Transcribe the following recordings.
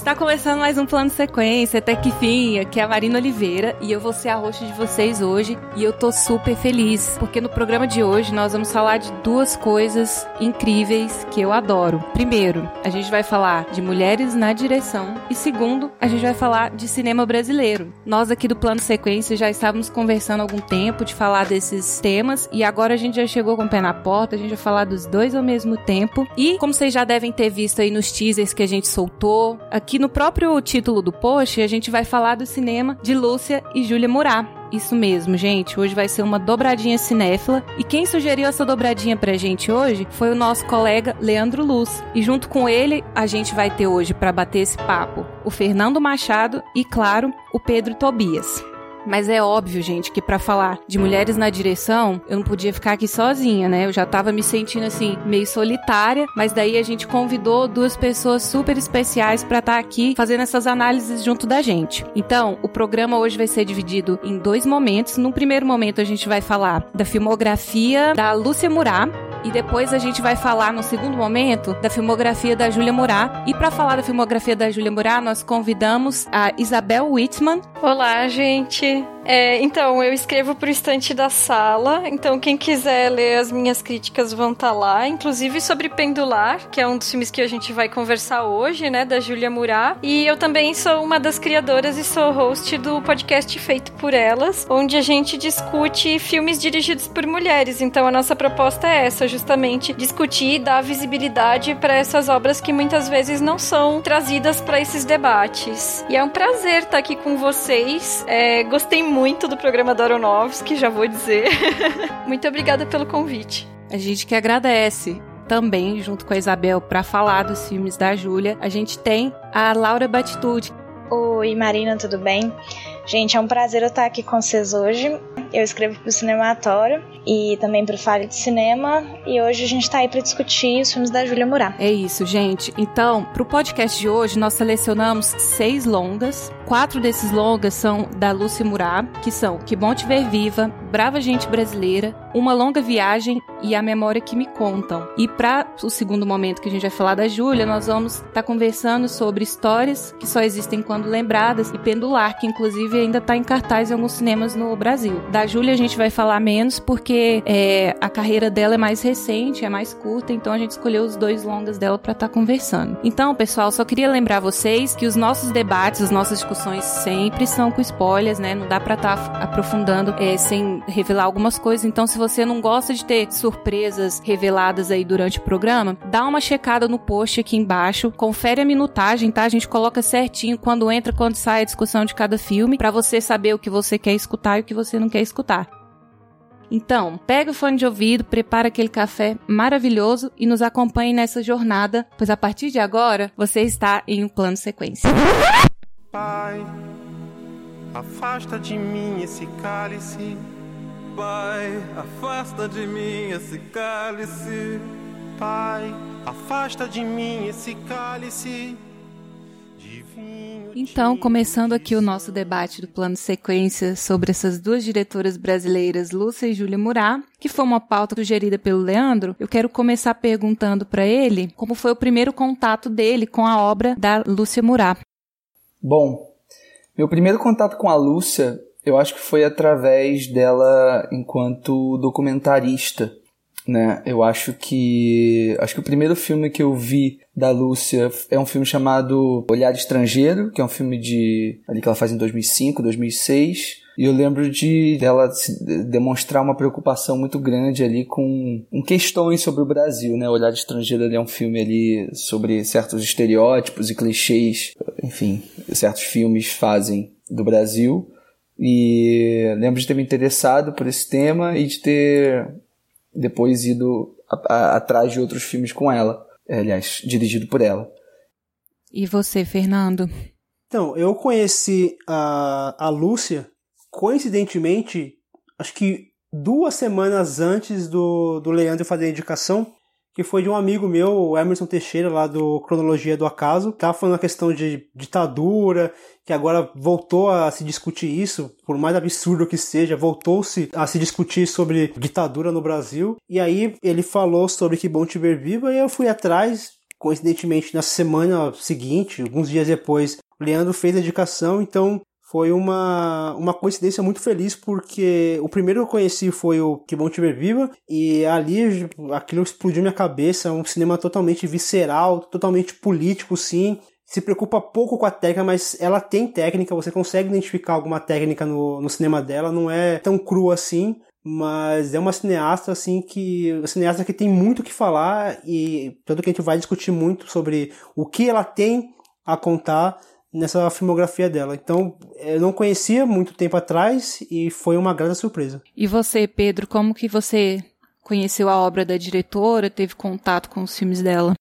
Está começando mais um plano sequência, até que fim, aqui é a Marina Oliveira e eu vou ser a host de vocês hoje. E eu tô super feliz, porque no programa de hoje nós vamos falar de duas coisas incríveis que eu adoro. Primeiro, a gente vai falar de mulheres na direção. E segundo, a gente vai falar de cinema brasileiro. Nós aqui do plano sequência já estávamos conversando há algum tempo de falar desses temas. E agora a gente já chegou com o pé na porta, a gente vai falar dos dois ao mesmo tempo. E como vocês já devem ter visto aí nos teasers que a gente soltou, aqui que no próprio título do post a gente vai falar do cinema de Lúcia e Júlia Murat. Isso mesmo, gente. Hoje vai ser uma dobradinha cinéfila. E quem sugeriu essa dobradinha pra gente hoje foi o nosso colega Leandro Luz. E junto com ele, a gente vai ter hoje para bater esse papo o Fernando Machado e, claro, o Pedro Tobias. Mas é óbvio, gente, que para falar de mulheres na direção, eu não podia ficar aqui sozinha, né? Eu já tava me sentindo assim meio solitária, mas daí a gente convidou duas pessoas super especiais para estar tá aqui fazendo essas análises junto da gente. Então, o programa hoje vai ser dividido em dois momentos. No primeiro momento a gente vai falar da filmografia da Lúcia Murat, e depois a gente vai falar no segundo momento da filmografia da Júlia Murat. E para falar da filmografia da Júlia Murat, nós convidamos a Isabel Whitman. Olá, gente. Bye. É, então, eu escrevo pro estante da sala, então quem quiser ler as minhas críticas vão estar tá lá, inclusive sobre Pendular, que é um dos filmes que a gente vai conversar hoje, né, da Júlia Murat. E eu também sou uma das criadoras e sou host do podcast Feito por Elas, onde a gente discute filmes dirigidos por mulheres. Então a nossa proposta é essa, justamente discutir e dar visibilidade para essas obras que muitas vezes não são trazidas para esses debates. E é um prazer estar tá aqui com vocês. É, gostei muito do programa da Aronofsky, já vou dizer. muito obrigada pelo convite. A gente que agradece também, junto com a Isabel, para falar dos filmes da Júlia. A gente tem a Laura Batitude. Oi, Marina, tudo bem? Gente, é um prazer estar aqui com vocês hoje. Eu escrevo para o Cinematório e também para o Fale de Cinema. E hoje a gente está aí para discutir os filmes da Júlia Murat. É isso, gente. Então, para o podcast de hoje, nós selecionamos seis longas. Quatro desses longas são da Lúcia Murat, que são Que Bom Te Ver Viva, Brava Gente Brasileira, Uma Longa Viagem e A Memória que Me Contam. E para o segundo momento que a gente vai falar da Júlia, nós vamos estar tá conversando sobre histórias que só existem quando lembradas e Pendular, que inclusive ainda está em cartaz em alguns cinemas no Brasil. Da Júlia a gente vai falar menos porque é, a carreira dela é mais recente, é mais curta, então a gente escolheu os dois longas dela para estar tá conversando. Então, pessoal, só queria lembrar vocês que os nossos debates, as nossas discussões sempre são com spoilers, né? Não dá para estar tá aprofundando é, sem revelar algumas coisas. Então, se você não gosta de ter surpresas reveladas aí durante o programa, dá uma checada no post aqui embaixo, confere a minutagem, tá? A gente coloca certinho quando entra, quando sai a discussão de cada filme, para você saber o que você quer escutar e o que você não quer escutar. Então, pega o fone de ouvido, prepara aquele café maravilhoso e nos acompanhe nessa jornada, pois a partir de agora você está em um plano sequência. Pai, afasta de mim esse cálice. Pai, afasta de mim esse cálice. Pai, afasta de mim esse cálice. Então, começando aqui o nosso debate do plano sequência sobre essas duas diretoras brasileiras, Lúcia e Júlia Murat, que foi uma pauta sugerida pelo Leandro, eu quero começar perguntando para ele como foi o primeiro contato dele com a obra da Lúcia Murat. Bom, meu primeiro contato com a Lúcia, eu acho que foi através dela enquanto documentarista. Né? Eu acho que acho que o primeiro filme que eu vi da Lúcia é um filme chamado Olhar Estrangeiro, que é um filme de ali que ela faz em 2005, 2006. E eu lembro de dela demonstrar uma preocupação muito grande ali com, com questões sobre o Brasil, né? Olhar Estrangeiro ali é um filme ali sobre certos estereótipos e clichês, enfim, certos filmes fazem do Brasil. E lembro de ter me interessado por esse tema e de ter depois ido a, a, atrás de outros filmes com ela. É, aliás, dirigido por ela. E você, Fernando? Então, eu conheci a, a Lúcia, coincidentemente, acho que duas semanas antes do, do Leandro fazer a indicação, que foi de um amigo meu, o Emerson Teixeira, lá do Cronologia do Acaso. Tava falando a questão de ditadura, que agora voltou a se discutir isso, por mais absurdo que seja, voltou-se a se discutir sobre ditadura no Brasil. E aí ele falou sobre Que Bom Te Ver Viva, e eu fui atrás, coincidentemente na semana seguinte, alguns dias depois, Leandro fez a dedicação, então foi uma, uma coincidência muito feliz, porque o primeiro que eu conheci foi o Que Bom Te Ver Viva, e ali aquilo explodiu minha cabeça, um cinema totalmente visceral, totalmente político, sim, se preocupa pouco com a técnica, mas ela tem técnica, você consegue identificar alguma técnica no, no cinema dela, não é tão cru assim, mas é uma cineasta assim que uma cineasta que tem muito o que falar e tanto que a gente vai discutir muito sobre o que ela tem a contar nessa filmografia dela. Então, eu não conhecia muito tempo atrás e foi uma grande surpresa. E você, Pedro, como que você conheceu a obra da diretora, teve contato com os filmes dela?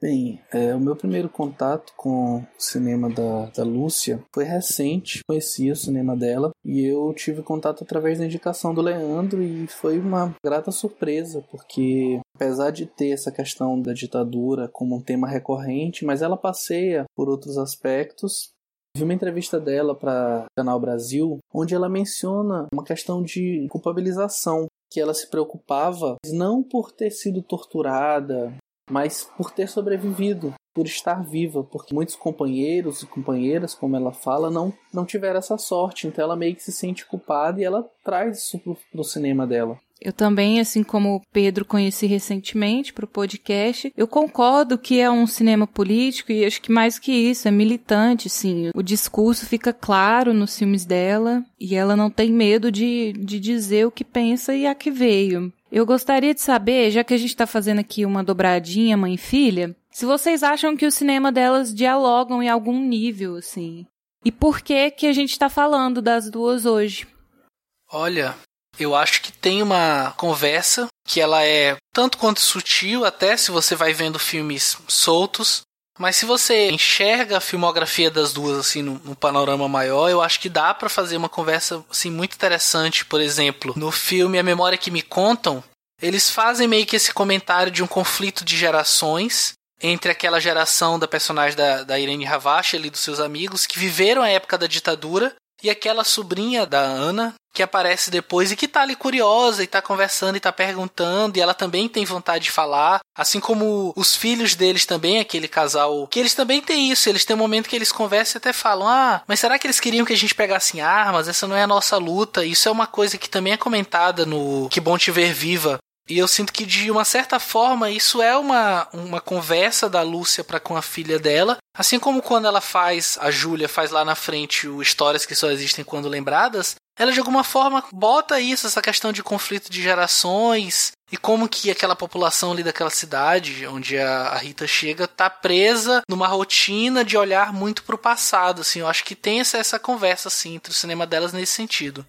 Bem, é, o meu primeiro contato com o cinema da, da Lúcia foi recente. Conheci o cinema dela e eu tive contato através da indicação do Leandro e foi uma grata surpresa, porque apesar de ter essa questão da ditadura como um tema recorrente, mas ela passeia por outros aspectos Vi uma entrevista dela para Canal Brasil, onde ela menciona uma questão de culpabilização, que ela se preocupava não por ter sido torturada, mas por ter sobrevivido, por estar viva, porque muitos companheiros e companheiras, como ela fala, não, não tiveram essa sorte, então ela meio que se sente culpada e ela traz isso pro, pro cinema dela. Eu também, assim como o Pedro conheci recentemente para o podcast, eu concordo que é um cinema político e acho que mais que isso, é militante, sim. O discurso fica claro nos filmes dela e ela não tem medo de, de dizer o que pensa e a que veio. Eu gostaria de saber, já que a gente está fazendo aqui uma dobradinha mãe e filha, se vocês acham que o cinema delas dialogam em algum nível, assim. E por que que a gente está falando das duas hoje? Olha, eu acho que tem uma conversa que ela é tanto quanto sutil, até se você vai vendo filmes soltos, mas se você enxerga a filmografia das duas assim no, no panorama maior, eu acho que dá para fazer uma conversa assim muito interessante. Por exemplo, no filme A Memória que me contam, eles fazem meio que esse comentário de um conflito de gerações entre aquela geração da personagem da, da Irene Havashi e dos seus amigos que viveram a época da ditadura e aquela sobrinha da Ana, que aparece depois e que tá ali curiosa e tá conversando e tá perguntando, e ela também tem vontade de falar, assim como os filhos deles também, aquele casal, que eles também têm isso, eles têm um momento que eles conversam e até falam: "Ah, mas será que eles queriam que a gente pegasse armas? Essa não é a nossa luta". Isso é uma coisa que também é comentada no Que bom te ver viva, e eu sinto que, de uma certa forma, isso é uma, uma conversa da Lúcia para com a filha dela. Assim como quando ela faz, a Júlia faz lá na frente o Histórias que só existem quando lembradas, ela de alguma forma bota isso, essa questão de conflito de gerações e como que aquela população ali daquela cidade, onde a, Rita chega, tá presa numa rotina de olhar muito pro passado, assim. Eu acho que tem essa, essa conversa, assim, entre o cinema delas nesse sentido.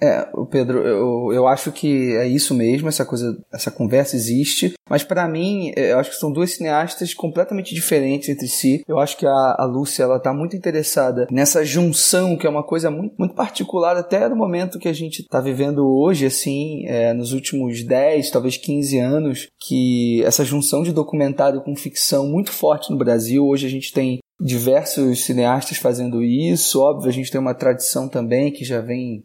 É, Pedro, eu, eu acho que é isso mesmo, essa coisa, essa conversa existe, mas para mim, é, eu acho que são duas cineastas completamente diferentes entre si. Eu acho que a, a Lúcia, ela tá muito interessada nessa junção, que é uma coisa muito, muito particular até no momento que a gente tá vivendo hoje, assim, é, nos últimos 10, talvez 15 anos, que essa junção de documentário com ficção muito forte no Brasil. Hoje a gente tem diversos cineastas fazendo isso, óbvio, a gente tem uma tradição também que já vem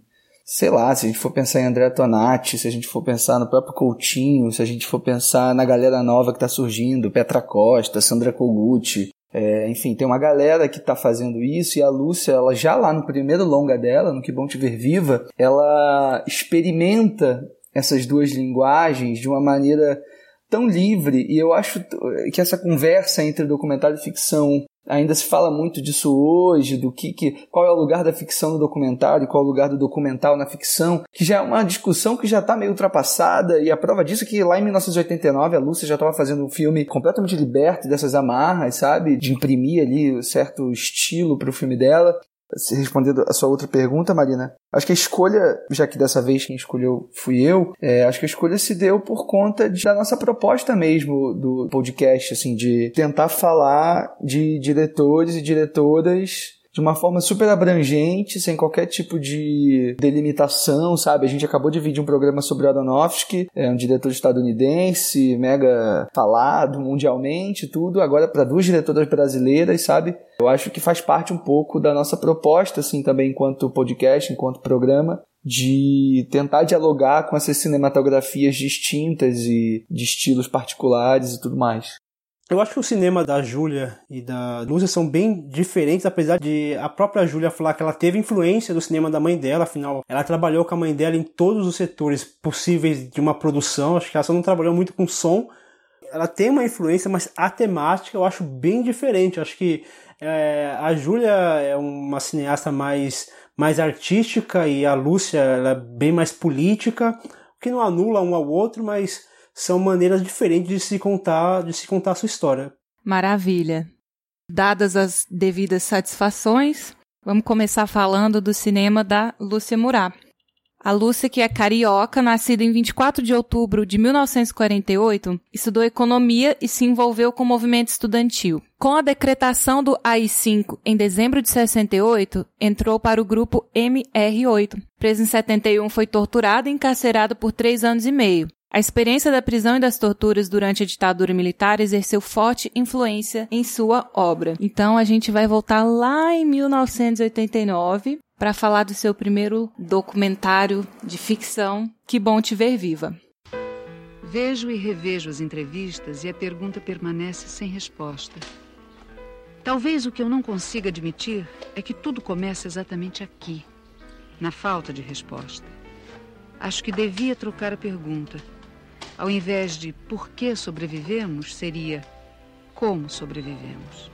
sei lá, se a gente for pensar em André Tonati, se a gente for pensar no próprio Coutinho, se a gente for pensar na galera nova que está surgindo, Petra Costa, Sandra Koguchi, é, enfim, tem uma galera que está fazendo isso e a Lúcia, ela já lá no primeiro longa dela, no Que Bom Te Ver Viva, ela experimenta essas duas linguagens de uma maneira tão livre e eu acho que essa conversa entre documentário e ficção ainda se fala muito disso hoje, do que, que qual é o lugar da ficção no documentário, qual é o lugar do documental na ficção, que já é uma discussão que já está meio ultrapassada, e a prova disso é que lá em 1989 a Lúcia já estava fazendo um filme completamente liberto dessas amarras, sabe? De imprimir ali um certo estilo para o filme dela respondendo a sua outra pergunta, Marina, acho que a escolha, já que dessa vez quem escolheu fui eu, é, acho que a escolha se deu por conta da nossa proposta mesmo do podcast, assim, de tentar falar de diretores e diretoras de uma forma super abrangente, sem qualquer tipo de delimitação, sabe? A gente acabou de vídeo um programa sobre Aronofsky, é um diretor estadunidense, mega falado mundialmente, tudo, agora para duas diretoras brasileiras, sabe? Eu acho que faz parte um pouco da nossa proposta, assim, também enquanto podcast, enquanto programa, de tentar dialogar com essas cinematografias distintas e de estilos particulares e tudo mais. Eu acho que o cinema da Júlia e da Lúcia são bem diferentes, apesar de a própria Júlia falar que ela teve influência do cinema da mãe dela, afinal, ela trabalhou com a mãe dela em todos os setores possíveis de uma produção, acho que ela só não trabalhou muito com som. Ela tem uma influência, mas a temática eu acho bem diferente. Eu acho que é, a Júlia é uma cineasta mais, mais artística e a Lúcia é bem mais política, o que não anula um ao outro, mas são maneiras diferentes de se contar, de se contar a sua história. Maravilha. Dadas as devidas satisfações, vamos começar falando do cinema da Lúcia Murat. A Lúcia, que é carioca, nascida em 24 de outubro de 1948, estudou economia e se envolveu com o movimento estudantil. Com a decretação do AI-5 em dezembro de 68, entrou para o grupo MR8. Preso em 71, foi torturado e encarcerado por três anos e meio. A experiência da prisão e das torturas durante a ditadura militar exerceu forte influência em sua obra. Então a gente vai voltar lá em 1989 para falar do seu primeiro documentário de ficção, Que Bom Te Ver Viva. Vejo e revejo as entrevistas e a pergunta permanece sem resposta. Talvez o que eu não consiga admitir é que tudo começa exatamente aqui, na falta de resposta. Acho que devia trocar a pergunta ao invés de por que sobrevivemos, seria como sobrevivemos.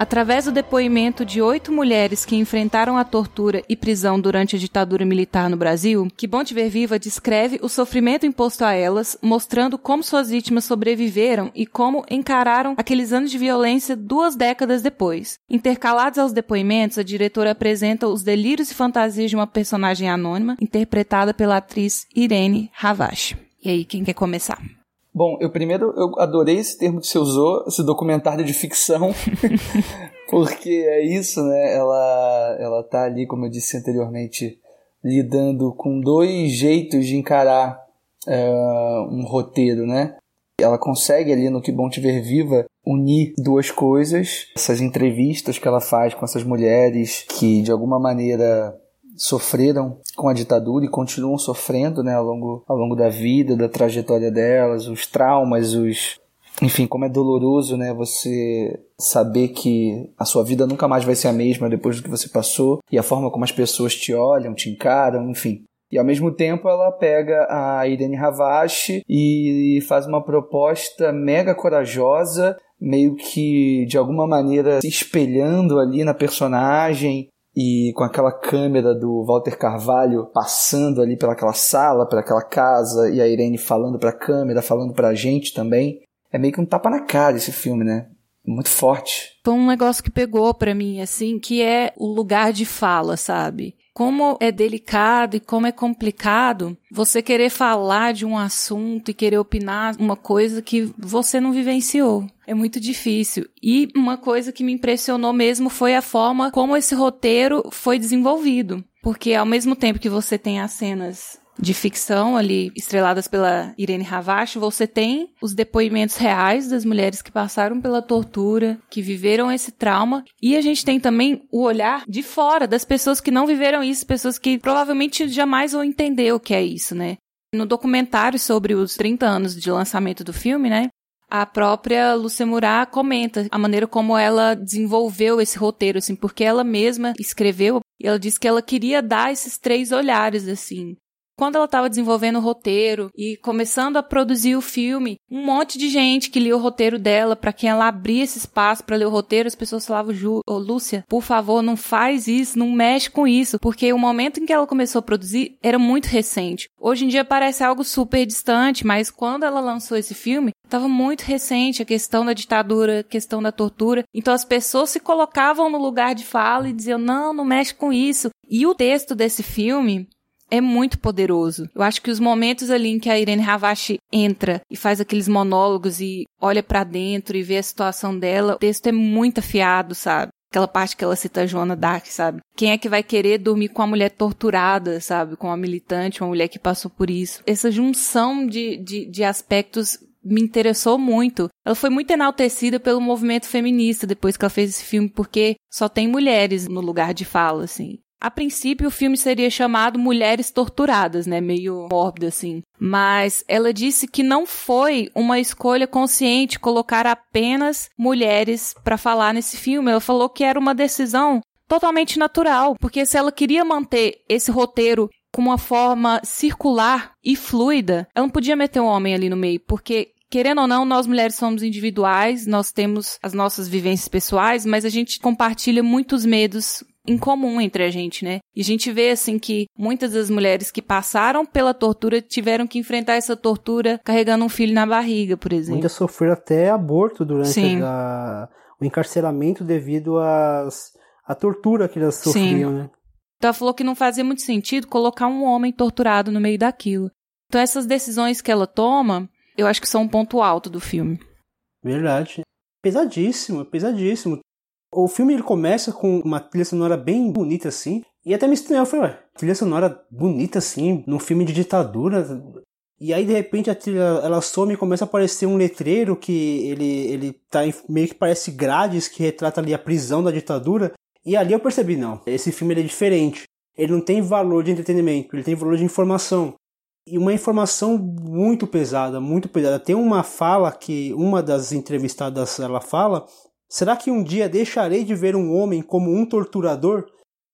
Através do depoimento de oito mulheres que enfrentaram a tortura e prisão durante a ditadura militar no Brasil, Que Bom Te Ver Viva descreve o sofrimento imposto a elas, mostrando como suas vítimas sobreviveram e como encararam aqueles anos de violência duas décadas depois. Intercalados aos depoimentos, a diretora apresenta os delírios e fantasias de uma personagem anônima, interpretada pela atriz Irene Ravache. E aí, quem quer começar? Bom, eu primeiro eu adorei esse termo que você usou, esse documentário de ficção, porque é isso, né? Ela, ela tá ali, como eu disse anteriormente, lidando com dois jeitos de encarar uh, um roteiro, né? Ela consegue ali no Que Bom Te Ver Viva unir duas coisas, essas entrevistas que ela faz com essas mulheres que de alguma maneira sofreram com a ditadura e continuam sofrendo né, ao, longo, ao longo da vida, da trajetória delas, os traumas, os. Enfim, como é doloroso né, você saber que a sua vida nunca mais vai ser a mesma depois do que você passou e a forma como as pessoas te olham, te encaram, enfim. E ao mesmo tempo ela pega a Irene Ravache e faz uma proposta mega corajosa, meio que de alguma maneira se espelhando ali na personagem e com aquela câmera do Walter Carvalho passando ali pelaquela sala, pelaquela casa, e a Irene falando para a câmera, falando para a gente também. É meio que um tapa na cara esse filme, né? Muito forte. Foi um negócio que pegou para mim, assim, que é o lugar de fala, sabe? Como é delicado e como é complicado você querer falar de um assunto e querer opinar uma coisa que você não vivenciou. É muito difícil. E uma coisa que me impressionou mesmo foi a forma como esse roteiro foi desenvolvido. Porque ao mesmo tempo que você tem as cenas de ficção ali, estreladas pela Irene Ravache, você tem os depoimentos reais das mulheres que passaram pela tortura, que viveram esse trauma, e a gente tem também o olhar de fora das pessoas que não viveram isso, pessoas que provavelmente jamais vão entender o que é isso, né? No documentário sobre os 30 anos de lançamento do filme, né? a própria Lúcia Murat comenta a maneira como ela desenvolveu esse roteiro, assim, porque ela mesma escreveu e ela disse que ela queria dar esses três olhares, assim, quando ela estava desenvolvendo o roteiro e começando a produzir o filme, um monte de gente que lia o roteiro dela, para quem ela abria esse espaço para ler o roteiro, as pessoas falavam, Ju, oh, Lúcia, por favor, não faz isso, não mexe com isso, porque o momento em que ela começou a produzir era muito recente. Hoje em dia parece algo super distante, mas quando ela lançou esse filme, estava muito recente a questão da ditadura, a questão da tortura. Então as pessoas se colocavam no lugar de fala e diziam: não, não mexe com isso. E o texto desse filme é muito poderoso. Eu acho que os momentos ali em que a Irene Ravache entra e faz aqueles monólogos e olha para dentro e vê a situação dela, o texto é muito afiado, sabe? Aquela parte que ela cita a Joana Dark, sabe? Quem é que vai querer dormir com uma mulher torturada, sabe? Com uma militante, uma mulher que passou por isso. Essa junção de, de, de aspectos me interessou muito. Ela foi muito enaltecida pelo movimento feminista depois que ela fez esse filme, porque só tem mulheres no lugar de fala, assim. A princípio, o filme seria chamado Mulheres Torturadas, né? Meio mórbido, assim. Mas ela disse que não foi uma escolha consciente colocar apenas mulheres para falar nesse filme. Ela falou que era uma decisão totalmente natural, porque se ela queria manter esse roteiro com uma forma circular e fluida, ela não podia meter um homem ali no meio, porque querendo ou não, nós mulheres somos individuais, nós temos as nossas vivências pessoais, mas a gente compartilha muitos medos em comum entre a gente, né? E a gente vê assim que muitas das mulheres que passaram pela tortura tiveram que enfrentar essa tortura carregando um filho na barriga, por exemplo. Muitas sofreram até aborto durante a, o encarceramento devido às, à tortura que elas sofriam, Sim. né? Então ela falou que não fazia muito sentido colocar um homem torturado no meio daquilo. Então essas decisões que ela toma, eu acho que são um ponto alto do filme. Verdade. Pesadíssimo, pesadíssimo. O filme ele começa com uma trilha sonora bem bonita assim. E até me estranhou, eu ué, trilha sonora bonita assim, num filme de ditadura. E aí de repente a trilha ela some e começa a aparecer um letreiro que ele, ele tá em, meio que parece grades que retrata ali a prisão da ditadura. E ali eu percebi, não, esse filme é diferente. Ele não tem valor de entretenimento, ele tem valor de informação. E uma informação muito pesada, muito pesada. Tem uma fala que uma das entrevistadas ela fala Será que um dia deixarei de ver um homem como um torturador?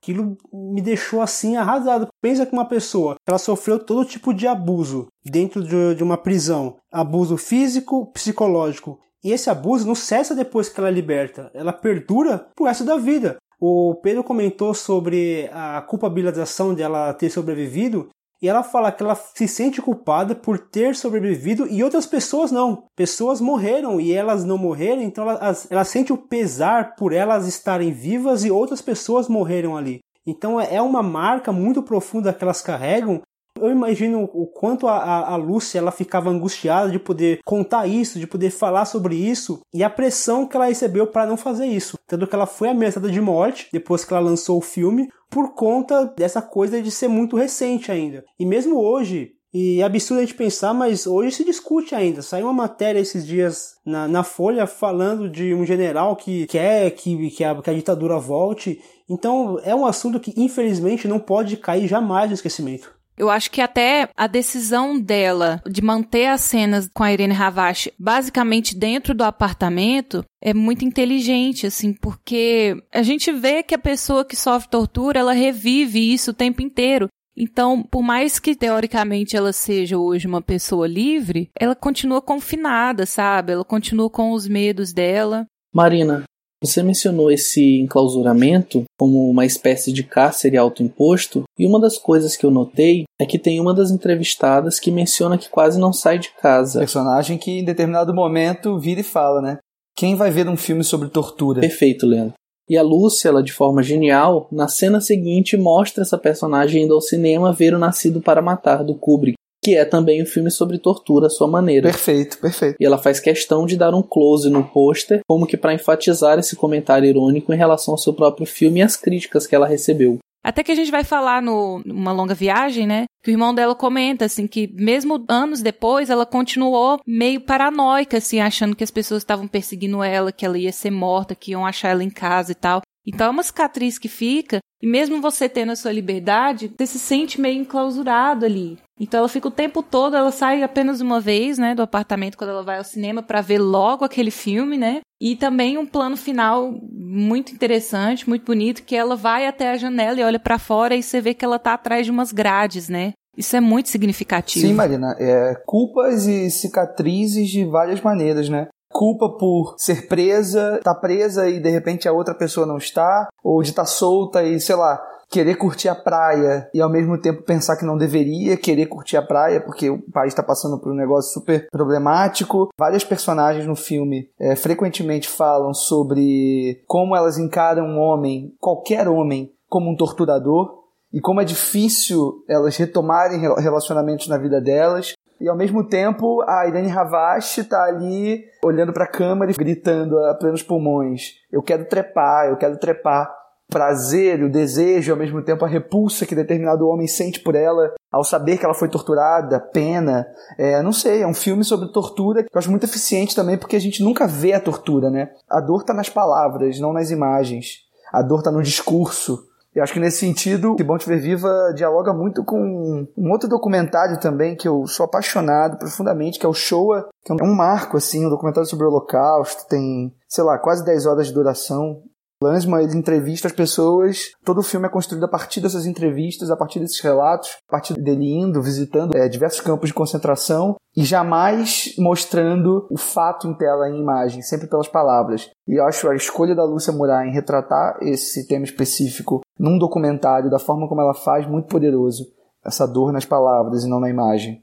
Aquilo me deixou assim arrasado. Pensa que uma pessoa ela sofreu todo tipo de abuso dentro de uma prisão, abuso físico, psicológico. E esse abuso não cessa depois que ela liberta, ela perdura pro resto da vida. O Pedro comentou sobre a culpabilização de ela ter sobrevivido e ela fala que ela se sente culpada por ter sobrevivido e outras pessoas não. Pessoas morreram e elas não morreram, então ela, ela sente o pesar por elas estarem vivas e outras pessoas morreram ali. Então é, é uma marca muito profunda que elas carregam eu imagino o quanto a, a, a Lúcia ela ficava angustiada de poder contar isso, de poder falar sobre isso e a pressão que ela recebeu para não fazer isso. Tanto que ela foi ameaçada de morte depois que ela lançou o filme por conta dessa coisa de ser muito recente ainda. E mesmo hoje, e é absurdo a gente pensar, mas hoje se discute ainda. Saiu uma matéria esses dias na, na Folha falando de um general que quer que, que, a, que a ditadura volte. Então é um assunto que infelizmente não pode cair jamais no esquecimento. Eu acho que até a decisão dela de manter as cenas com a Irene Havashi basicamente dentro do apartamento é muito inteligente, assim, porque a gente vê que a pessoa que sofre tortura, ela revive isso o tempo inteiro. Então, por mais que teoricamente ela seja hoje uma pessoa livre, ela continua confinada, sabe? Ela continua com os medos dela. Marina, você mencionou esse enclausuramento como uma espécie de cárcere autoimposto, e uma das coisas que eu notei é que tem uma das entrevistadas que menciona que quase não sai de casa. Personagem que em determinado momento vira e fala, né? Quem vai ver um filme sobre tortura? Perfeito, Leandro. E a Lúcia, ela, de forma genial, na cena seguinte mostra essa personagem indo ao cinema ver o Nascido para Matar, do Kubrick que é também um filme sobre tortura à sua maneira. Perfeito, perfeito. E ela faz questão de dar um close no pôster, como que para enfatizar esse comentário irônico em relação ao seu próprio filme e as críticas que ela recebeu. Até que a gente vai falar no uma longa viagem, né? Que o irmão dela comenta assim que mesmo anos depois ela continuou meio paranoica assim, achando que as pessoas estavam perseguindo ela, que ela ia ser morta, que iam achar ela em casa e tal. Então é uma cicatriz que fica, e mesmo você tendo a sua liberdade, você se sente meio enclausurado ali. Então ela fica o tempo todo, ela sai apenas uma vez, né, do apartamento quando ela vai ao cinema para ver logo aquele filme, né? E também um plano final muito interessante, muito bonito, que ela vai até a janela e olha para fora e você vê que ela tá atrás de umas grades, né? Isso é muito significativo. Sim, Marina. É, culpas e cicatrizes de várias maneiras, né? Culpa por ser presa, tá presa e de repente a outra pessoa não está, ou de estar tá solta e, sei lá, querer curtir a praia e ao mesmo tempo pensar que não deveria querer curtir a praia porque o país está passando por um negócio super problemático. Várias personagens no filme é, frequentemente falam sobre como elas encaram um homem, qualquer homem, como um torturador e como é difícil elas retomarem relacionamentos na vida delas E ao mesmo tempo, a Irene Havashi tá ali olhando para a câmera e gritando a plenos pulmões: Eu quero trepar, eu quero trepar. Prazer, o desejo, ao mesmo tempo a repulsa que determinado homem sente por ela ao saber que ela foi torturada, pena. É, não sei, é um filme sobre tortura que eu acho muito eficiente também porque a gente nunca vê a tortura, né? A dor tá nas palavras, não nas imagens. A dor tá no discurso. Eu acho que nesse sentido, Que Bom Te Ver Viva dialoga muito com um outro documentário também que eu sou apaixonado profundamente, que é o Showa, que é um marco, assim, um documentário sobre o Holocausto, tem, sei lá, quase 10 horas de duração. Lansman, ele entrevista as pessoas, todo o filme é construído a partir dessas entrevistas, a partir desses relatos, a partir dele indo, visitando é, diversos campos de concentração e jamais mostrando o fato em tela, em imagem, sempre pelas palavras. E eu acho a escolha da Lúcia Murat em retratar esse tema específico num documentário, da forma como ela faz, muito poderoso. Essa dor nas palavras e não na imagem.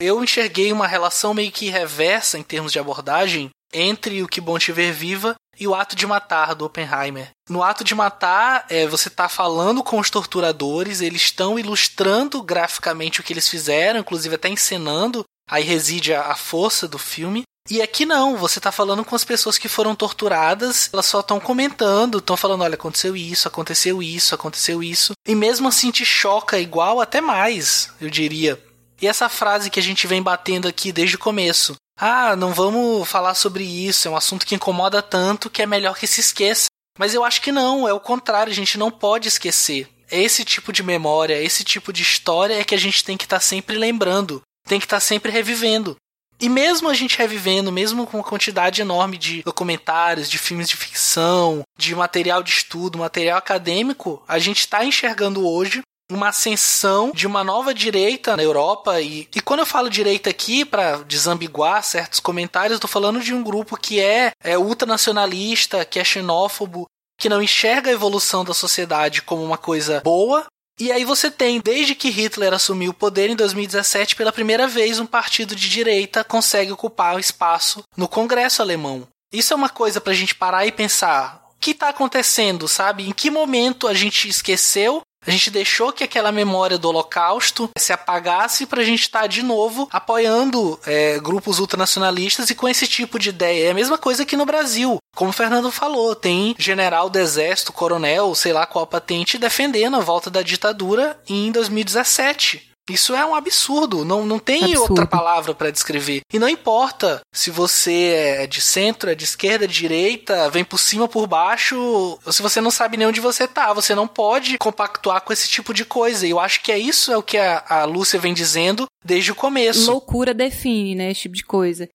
Eu enxerguei uma relação meio que reversa em termos de abordagem entre o Que Bom Te Ver Viva e o Ato de Matar do Oppenheimer. No Ato de Matar, é, você está falando com os torturadores, eles estão ilustrando graficamente o que eles fizeram, inclusive até encenando. Aí reside a, a força do filme. E aqui não, você está falando com as pessoas que foram torturadas, elas só estão comentando, estão falando, olha, aconteceu isso, aconteceu isso, aconteceu isso. E mesmo assim te choca igual, até mais, eu diria. E essa frase que a gente vem batendo aqui desde o começo. Ah, não vamos falar sobre isso, é um assunto que incomoda tanto que é melhor que se esqueça. Mas eu acho que não, é o contrário, a gente não pode esquecer. É esse tipo de memória, esse tipo de história é que a gente tem que estar tá sempre lembrando, tem que estar tá sempre revivendo. E mesmo a gente revivendo, mesmo com uma quantidade enorme de documentários, de filmes de ficção, de material de estudo, material acadêmico, a gente está enxergando hoje uma ascensão de uma nova direita na Europa e, e quando eu falo direita aqui para desambiguar certos comentários, estou falando de um grupo que é, é ultranacionalista, que é xenófobo, que não enxerga a evolução da sociedade como uma coisa boa. E aí você tem, desde que Hitler assumiu o poder em 2017, pela primeira vez um partido de direita consegue ocupar o espaço no Congresso alemão. Isso é uma coisa para a gente parar e pensar. O que está acontecendo, sabe? Em que momento a gente esqueceu a gente deixou que aquela memória do Holocausto se apagasse para a gente estar tá de novo apoiando é, grupos ultranacionalistas e com esse tipo de ideia. É a mesma coisa aqui no Brasil. Como o Fernando falou, tem general do exército, coronel, sei lá qual patente, defendendo a volta da ditadura em 2017. Isso é um absurdo, não, não tem absurdo. outra palavra para descrever. E não importa se você é de centro, é de esquerda, é de direita, vem por cima, por baixo, ou se você não sabe nem onde você tá, você não pode compactuar com esse tipo de coisa. E eu acho que é isso é o que a, a Lúcia vem dizendo desde o começo. Loucura define, né, esse tipo de coisa.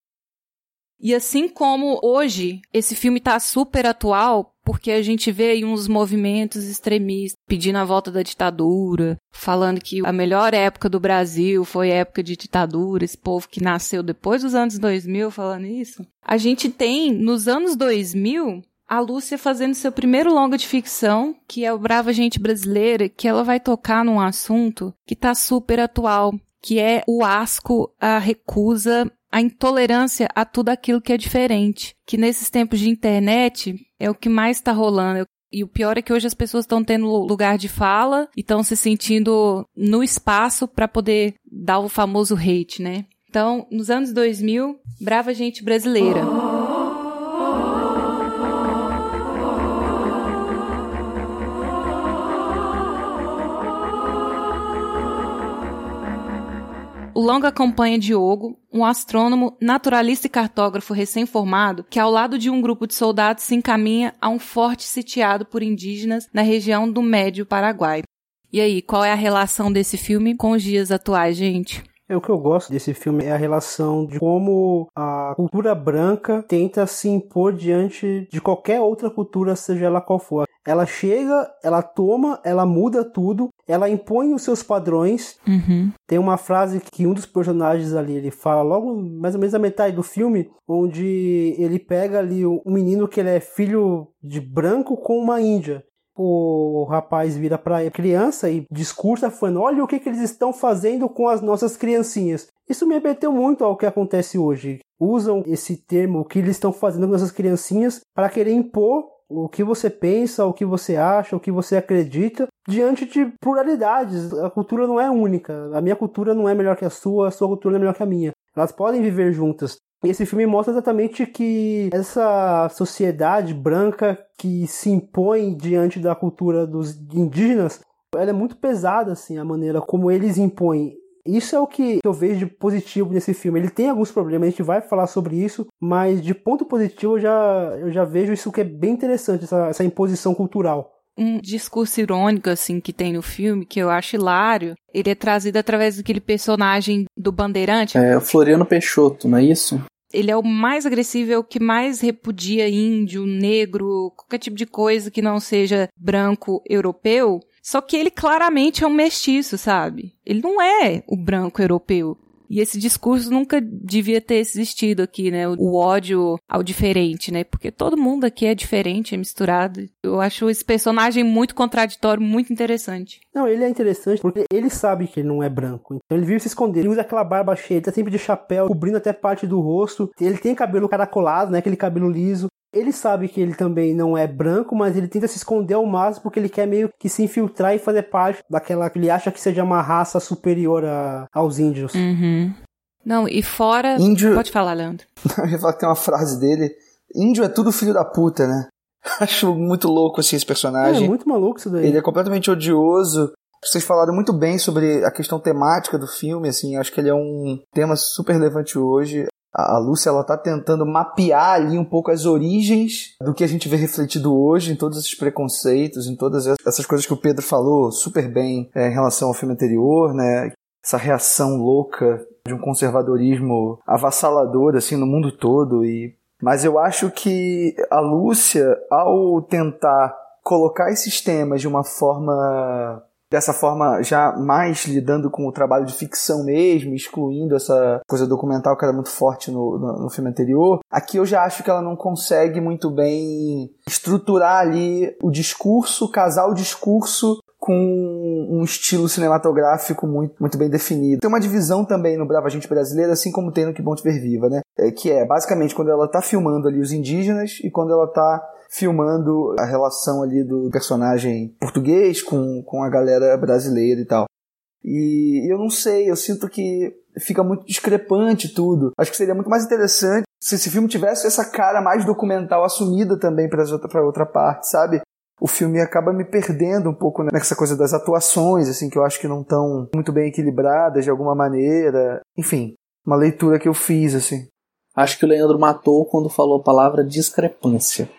E assim como hoje esse filme tá super atual, porque a gente vê aí uns movimentos extremistas pedindo a volta da ditadura, falando que a melhor época do Brasil foi época de ditadura, esse povo que nasceu depois dos anos 2000 falando isso. A gente tem, nos anos 2000, a Lúcia fazendo seu primeiro longa de ficção, que é o Brava Gente Brasileira, que ela vai tocar num assunto que tá super atual, que é o asco, a recusa a intolerância a tudo aquilo que é diferente. Que nesses tempos de internet é o que mais está rolando. E o pior é que hoje as pessoas estão tendo lugar de fala e estão se sentindo no espaço para poder dar o famoso hate, né? Então, nos anos 2000, brava gente brasileira. O longa acompanha Diogo, um astrônomo, naturalista e cartógrafo recém-formado, que ao lado de um grupo de soldados se encaminha a um forte sitiado por indígenas na região do Médio Paraguai. E aí, qual é a relação desse filme com os dias atuais, gente? É, o que eu gosto desse filme é a relação de como a cultura branca tenta se impor diante de qualquer outra cultura, seja ela qual for. Ela chega, ela toma, ela muda tudo, ela impõe os seus padrões. Uhum. Tem uma frase que um dos personagens ali ele fala logo mais ou menos a metade do filme, onde ele pega ali um menino que ele é filho de branco com uma índia o rapaz vira para a criança e discursa falando: olha o que, que eles estão fazendo com as nossas criancinhas. Isso me abateu muito ao que acontece hoje. Usam esse termo, o que eles estão fazendo com essas criancinhas, para querer impor o que você pensa, o que você acha, o que você acredita, diante de pluralidades. A cultura não é única. A minha cultura não é melhor que a sua, a sua cultura não é melhor que a minha. Elas podem viver juntas. E esse filme mostra exatamente que essa sociedade branca que se impõe diante da cultura dos indígenas, ela é muito pesada, assim, a maneira como eles impõem. Isso é o que eu vejo de positivo nesse filme. Ele tem alguns problemas, a gente vai falar sobre isso, mas de ponto positivo eu já, eu já vejo isso que é bem interessante, essa, essa imposição cultural um discurso irônico, assim, que tem no filme, que eu acho hilário, ele é trazido através daquele personagem do Bandeirante. É, o Floriano Peixoto, não é isso? Ele é o mais agressivo, é o que mais repudia índio, negro, qualquer tipo de coisa que não seja branco europeu. Só que ele claramente é um mestiço, sabe? Ele não é o branco europeu. E esse discurso nunca devia ter existido aqui, né? O ódio ao diferente, né? Porque todo mundo aqui é diferente, é misturado. Eu acho esse personagem muito contraditório, muito interessante. Não, ele é interessante porque ele sabe que ele não é branco. Então ele vive se esconder. Ele usa aquela barba cheia, ele tá sempre de chapéu, cobrindo até parte do rosto. Ele tem cabelo caracolado, né? Aquele cabelo liso. Ele sabe que ele também não é branco, mas ele tenta se esconder ao máximo porque ele quer meio que se infiltrar e fazer parte daquela que ele acha que seja uma raça superior a, aos índios. Uhum. Não, e fora. Índio... Pode falar, Leandro. Eu ia falar que tem uma frase dele. Índio é tudo filho da puta, né? Acho muito louco assim esse personagem. É, é muito maluco isso daí. Ele é completamente odioso. Vocês falaram muito bem sobre a questão temática do filme, assim, acho que ele é um tema super relevante hoje a Lúcia ela tá tentando mapear ali um pouco as origens do que a gente vê refletido hoje em todos esses preconceitos, em todas essas coisas que o Pedro falou super bem é, em relação ao filme anterior, né? Essa reação louca de um conservadorismo avassalador assim no mundo todo e mas eu acho que a Lúcia ao tentar colocar esses temas de uma forma dessa forma já mais lidando com o trabalho de ficção mesmo, excluindo essa coisa documental que era muito forte no, no, no, filme anterior. Aqui eu já acho que ela não consegue muito bem estruturar ali o discurso, casar o discurso com um estilo cinematográfico muito, muito bem definido. Tem uma divisão também no Brava Gente Brasileira, assim como tem no Que Bom Te Ver Viva, né? É, que é basicamente quando ela tá filmando ali os indígenas e quando ela tá filmando a relação ali do personagem português com, com a galera brasileira e tal. E eu não sei, eu sinto que fica muito discrepante tudo. Acho que seria muito mais interessante se esse filme tivesse essa cara mais documental assumida também para outra, outra parte, sabe? O filme acaba me perdendo um pouco nessa coisa das atuações, assim, que eu acho que não estão muito bem equilibradas de alguma maneira. Enfim, uma leitura que eu fiz, assim. Acho que o Leandro matou quando falou a palavra discrepância.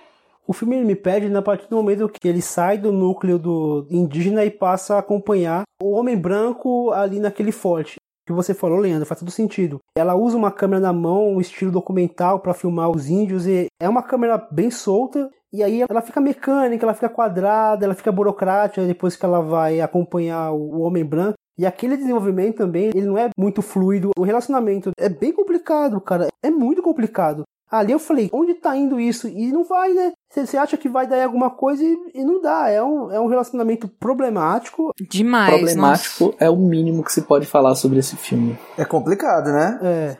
O filme me pede na partir do momento que ele sai do núcleo do indígena e passa a acompanhar o homem branco ali naquele forte. Que você falou, Leandro, faz todo sentido. Ela usa uma câmera na mão, um estilo documental para filmar os índios e é uma câmera bem solta e aí ela fica mecânica, ela fica quadrada, ela fica burocrática depois que ela vai acompanhar o homem branco. E aquele desenvolvimento também, ele não é muito fluido. O relacionamento é bem complicado, cara. É muito complicado. Ali eu falei, onde tá indo isso? E não vai, né? Você acha que vai dar alguma coisa e, e, não dá. É um, é um relacionamento problemático. Demais. Problemático nossa. é o mínimo que se pode falar sobre esse filme. É complicado, né? É.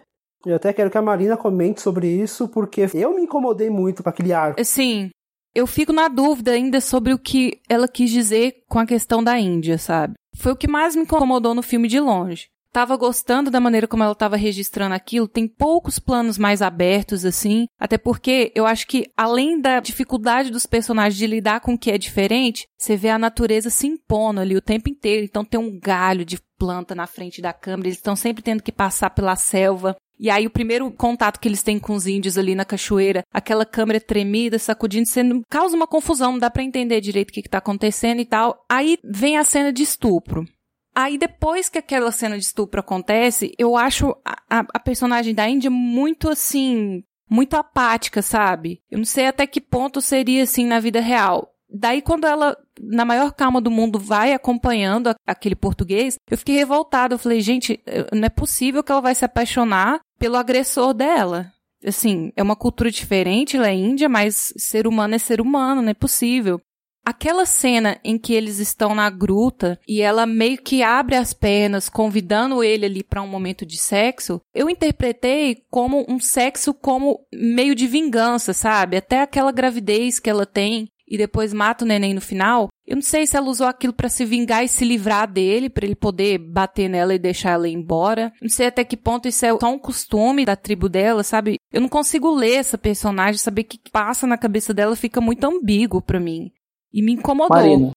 Eu até quero que a Marina comente sobre isso, porque eu me incomodei muito com aquele arco. Sim. Eu fico na dúvida ainda sobre o que ela quis dizer com a questão da Índia, sabe? Foi o que mais me incomodou no filme de longe tava gostando da maneira como ela tava registrando aquilo. Tem poucos planos mais abertos, assim. Até porque eu acho que, além da dificuldade dos personagens de lidar com o que é diferente, você vê a natureza se impondo ali o tempo inteiro. Então tem um galho de planta na frente da câmera, eles estão sempre tendo que passar pela selva. E aí o primeiro contato que eles têm com os índios ali na cachoeira, aquela câmera tremida, sacudindo, sendo, causa uma confusão, não dá para entender direito o que, que tá acontecendo e tal. Aí vem a cena de estupro. Aí depois que aquela cena de estupro acontece, eu acho a, a, personagem da Índia muito assim, muito apática, sabe? Eu não sei até que ponto seria assim na vida real. Daí quando ela, na maior calma do mundo, vai acompanhando a, aquele português, eu fiquei revoltada. Eu falei, gente, não é possível que ela vai se apaixonar pelo agressor dela. Assim, é uma cultura diferente, ela é índia, mas ser humano é ser humano, não é possível. Aquela cena em que eles estão na gruta e ela meio que abre as pernas, convidando ele ali para um momento de sexo, eu interpretei como um sexo como meio de vingança, sabe? Até aquela gravidez que ela tem e depois mata o neném no final. Eu não sei se ela usou aquilo para se vingar e se livrar dele, para ele poder bater nela e deixar ela ir embora. Não sei até que ponto isso é só um costume da tribo dela, sabe? Eu não consigo ler essa personagem, saber o que passa na cabeça dela fica muito ambíguo para mim. E me incomodou. Marina,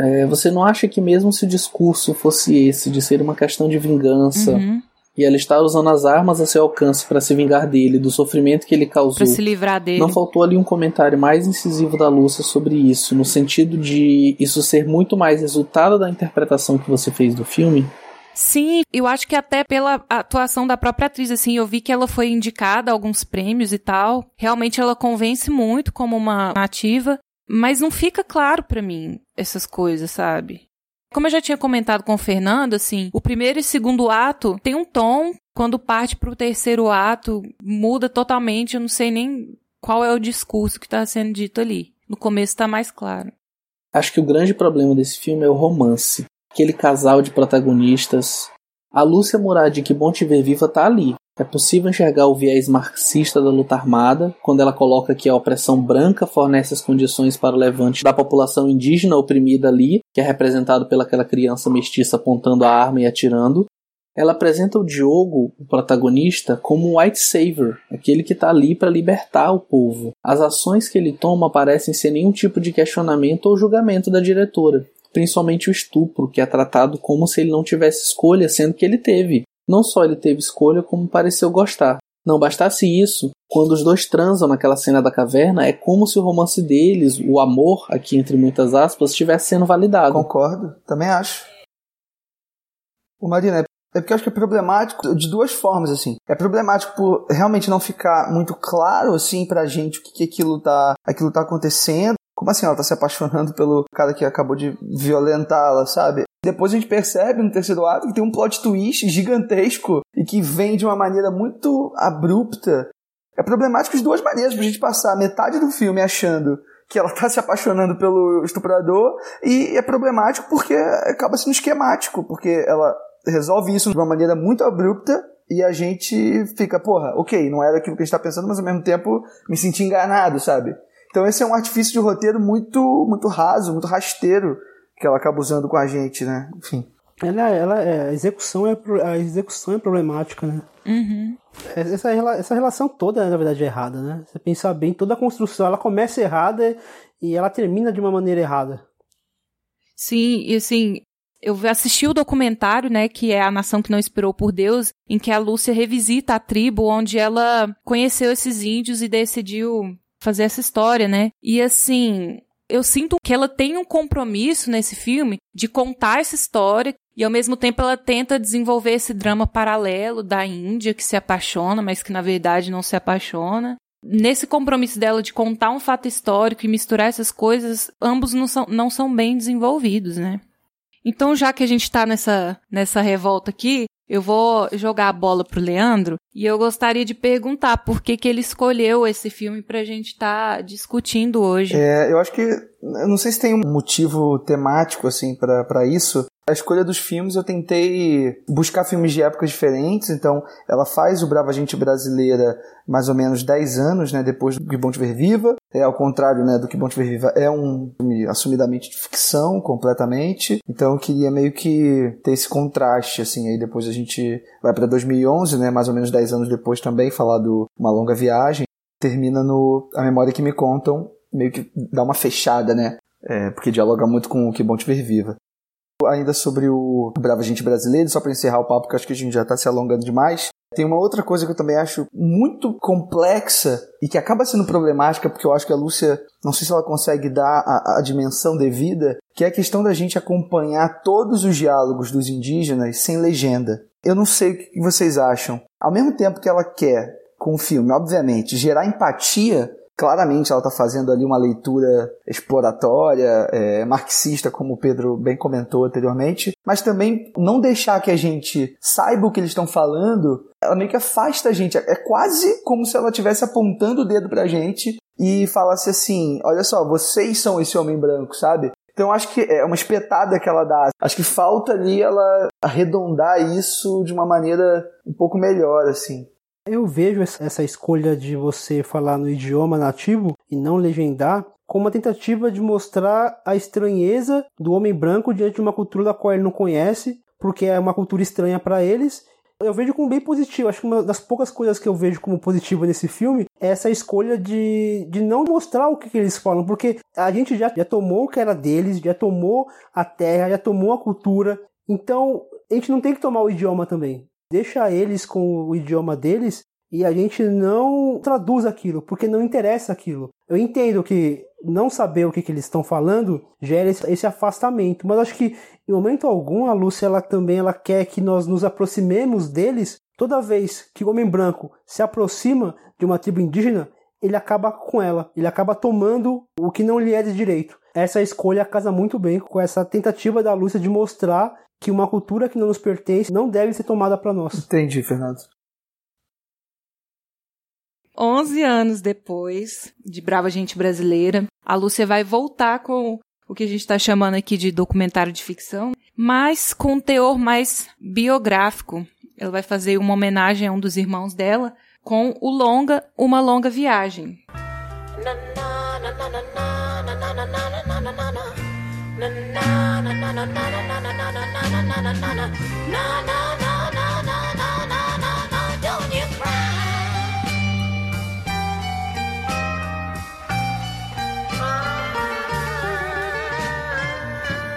é, você não acha que mesmo se o discurso fosse esse, de ser uma questão de vingança, Uhum. e ela está usando as armas a seu alcance para se vingar dele, do sofrimento que ele causou, Pra se livrar dele. não faltou ali um comentário mais incisivo da Lúcia sobre isso, no sentido de isso ser muito mais resultado da interpretação que você fez do filme? Sim, eu acho que até pela atuação da própria atriz, assim, eu vi que ela foi indicada a alguns prêmios e tal. Realmente ela convence muito como uma nativa, mas não fica claro pra mim essas coisas, sabe? Como eu já tinha comentado com o Fernando, assim, o primeiro e segundo ato tem um tom, quando parte pro terceiro ato, muda totalmente, eu não sei nem qual é o discurso que tá sendo dito ali. No começo tá mais claro. Acho que o grande problema desse filme é o romance. Aquele casal de protagonistas. A Lúcia Murad Que Bom Te Ver Viva tá ali. É possível enxergar o viés marxista da luta armada, quando ela coloca que a opressão branca fornece as condições para o levante da população indígena oprimida ali, que é representado pelaquela criança mestiça apontando a arma e atirando. Ela apresenta o Diogo, o protagonista, como um white savior, aquele que está ali para libertar o povo. As ações que ele toma parecem sem nenhum tipo de questionamento ou julgamento da diretora, principalmente o estupro, que é tratado como se ele não tivesse escolha, sendo que ele teve. Não só ele teve escolha, como pareceu gostar. Não bastasse isso, quando os dois transam naquela cena da caverna, é como se o romance deles, o amor, aqui entre muitas aspas, estivesse sendo validado. Concordo, também acho. O Marina, é é porque eu acho que é problemático de duas formas, assim. É problemático por realmente não ficar muito claro, assim, pra gente o que, que aquilo, tá, aquilo tá acontecendo. Como assim ela tá se apaixonando pelo cara que acabou de violentá-la, sabe? Depois a gente percebe no terceiro ato que tem um plot twist gigantesco e que vem de uma maneira muito abrupta. É problemático de duas maneiras pra gente passar metade do filme achando que ela tá se apaixonando pelo estuprador e é problemático porque acaba sendo esquemático, porque ela resolve isso de uma maneira muito abrupta e a gente fica, porra, ok, não era aquilo que a gente tá pensando, mas ao mesmo tempo me senti enganado, sabe? Então esse é um artifício de roteiro muito, muito raso, muito rasteiro que ela acaba usando com a gente, né? Enfim. Ela, ela, é, a, execução é, a execução é problemática, né? Uhum. Essa, rela- essa relação toda, na verdade, é errada, né? Você pensar bem, toda a construção, ela começa errada e ela termina de uma maneira errada. Sim, e assim, eu assisti o documentário, né, que é A Nação que Não Esperou por Deus, em que a Lúcia revisita a tribo onde ela conheceu esses índios e decidiu fazer essa história, né? E assim, eu sinto que ela tem um compromisso nesse filme de contar essa história e ao mesmo tempo ela tenta desenvolver esse drama paralelo da Índia que se apaixona, mas que na verdade não se apaixona. Nesse compromisso dela de contar um fato histórico e misturar essas coisas, ambos não são, não são bem desenvolvidos, né? Então, já que a gente tá nessa, nessa revolta aqui, eu vou jogar a bola pro Leandro e eu gostaria de perguntar por que, que ele escolheu esse filme pra gente estar discutindo hoje. É, eu acho que. Eu não sei se tem um motivo temático, assim, pra isso. A escolha dos filmes, eu tentei buscar filmes de épocas diferentes, então ela faz o Brava Gente Brasileira mais ou menos 10 anos, né, depois do Que Bom Te Ver Viva. É ao contrário, né, do Que Bom Te Ver Viva, é um filme assumidamente de ficção, completamente. Então eu queria meio que ter esse contraste, assim, aí depois a gente vai pra 2011, né, mais ou menos 10 anos depois também, falar do Uma Longa Viagem. Termina no A Memória que Me Contam, meio que dá uma fechada, né, é, porque dialoga muito com o Que Bom Te Ver Viva. Ainda sobre o Brava Gente Brasileiro, só para encerrar o papo, que acho que a gente já tá se alongando demais. Tem uma outra coisa que eu também acho muito complexa e que acaba sendo problemática, porque eu acho que a Lúcia, não sei se ela consegue dar a, a dimensão devida, que é a questão da gente acompanhar todos os diálogos dos indígenas sem legenda. Eu não sei o que vocês acham. Ao mesmo tempo que ela quer, com o filme, obviamente, gerar empatia Claramente ela está fazendo ali uma leitura exploratória, é, marxista, como o Pedro bem comentou anteriormente, mas também não deixar que a gente saiba o que eles estão falando, ela meio que afasta a gente. É quase como se ela estivesse apontando o dedo pra gente e falasse assim: olha só, vocês são esse homem branco, sabe? Então acho que é uma espetada que ela dá. Acho que falta ali ela arredondar isso de uma maneira um pouco melhor, assim. Eu vejo essa escolha de você falar no idioma nativo e não legendar como uma tentativa de mostrar a estranheza do homem branco diante de uma cultura da qual ele não conhece, porque é uma cultura estranha para eles, eu vejo como bem positivo. Acho que uma das poucas coisas que eu vejo como positiva nesse filme é essa escolha de, de não mostrar o que, que eles falam, porque a gente já, já tomou o que era deles, já tomou a terra, já tomou a cultura. Então, a gente não tem que tomar o idioma também. Deixa eles com o idioma deles e a gente não traduz aquilo, porque não interessa aquilo. Eu entendo que não saber o que, que eles estão falando gera esse afastamento, mas acho que em momento algum a Lúcia ela também ela quer que nós nos aproximemos deles. Toda vez que o homem branco se aproxima de uma tribo indígena, ele acaba com ela, ele acaba tomando o que não lhe é de direito. Essa escolha casa muito bem com essa tentativa da Lúcia de mostrar que uma cultura que não nos pertence não deve ser tomada para nós. Entendi, Fernando. 11 anos depois de Brava Gente Brasileira, a Lúcia vai voltar com o que a gente está chamando aqui de documentário de ficção, mas com um teor mais biográfico. Ela vai fazer uma homenagem a um dos irmãos dela com o longa Uma Longa Viagem.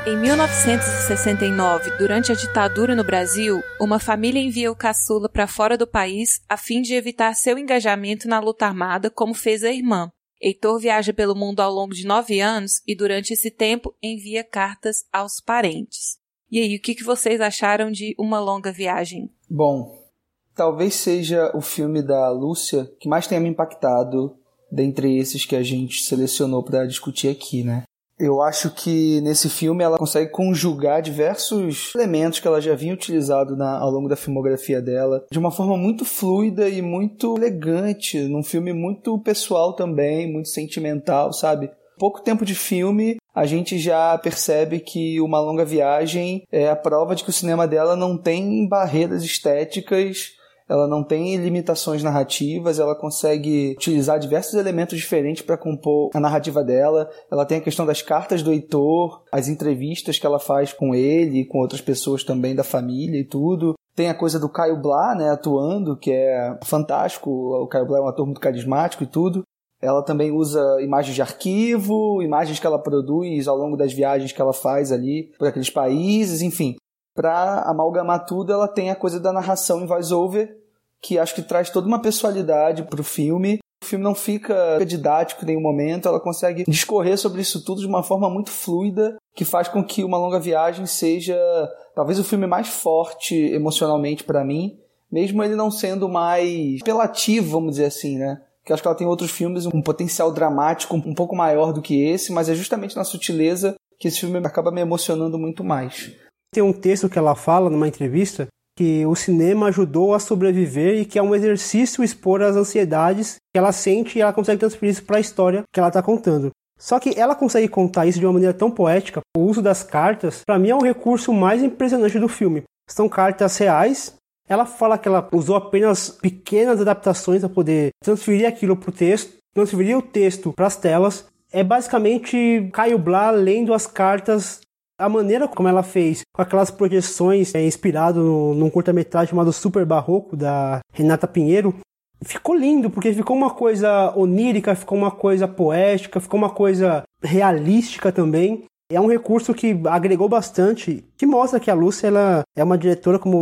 Em 1969, durante a ditadura no Brasil, uma família envia o caçula para fora do país a fim de evitar seu engajamento na luta armada, como fez a irmã. Heitor viaja pelo mundo ao longo de nove anos e, durante esse tempo, envia cartas aos parentes. E aí, o que vocês acharam de Uma Longa Viagem? Bom, talvez seja o filme da Lúcia que mais tenha me impactado dentre esses que a gente selecionou para discutir aqui, né? Eu acho que nesse filme ela consegue conjugar diversos elementos que ela já vinha utilizado na, ao longo da filmografia dela de uma forma muito fluida e muito elegante, num filme muito pessoal também, muito sentimental, sabe? Pouco tempo de filme, a gente já percebe que Uma Longa Viagem é a prova de que o cinema dela não tem barreiras estéticas ela não tem limitações narrativas, ela consegue utilizar diversos elementos diferentes para compor a narrativa dela. Ela tem a questão das cartas do Heitor, as entrevistas que ela faz com ele e com outras pessoas também da família e tudo. Tem a coisa do Caio Blá, né, atuando, que é fantástico. O Caio Blá é um ator muito carismático e tudo. Ela também usa imagens de arquivo, imagens que ela produz ao longo das viagens que ela faz ali por aqueles países, enfim para amalgamar tudo, ela tem a coisa da narração em voice-over, que acho que traz toda uma pessoalidade para o filme. O filme não fica didático em nenhum momento, ela consegue discorrer sobre isso tudo de uma forma muito fluida, que faz com que Uma Longa Viagem seja talvez o filme mais forte emocionalmente para mim, mesmo ele não sendo mais apelativo, vamos dizer assim, né? Que acho que ela tem outros filmes um potencial dramático um pouco maior do que esse, mas é justamente na sutileza que esse filme acaba me emocionando muito mais. Tem um texto que ela fala numa entrevista que o cinema ajudou a sobreviver e que é um exercício expor as ansiedades que ela sente e ela consegue transferir isso para a história que ela está contando. Só que ela consegue contar isso de uma maneira tão poética. O uso das cartas, para mim, é um recurso mais impressionante do filme. São cartas reais. Ela fala que ela usou apenas pequenas adaptações para poder transferir aquilo para o texto, transferir o texto para as telas. É basicamente Caio Blá lendo as cartas a maneira como ela fez, com aquelas projeções é, inspirado no, num curta-metragem chamado Super Barroco, da Renata Pinheiro, ficou lindo, porque ficou uma coisa onírica, ficou uma coisa poética, ficou uma coisa realística também. É um recurso que agregou bastante, que mostra que a Lúcia ela é uma diretora, como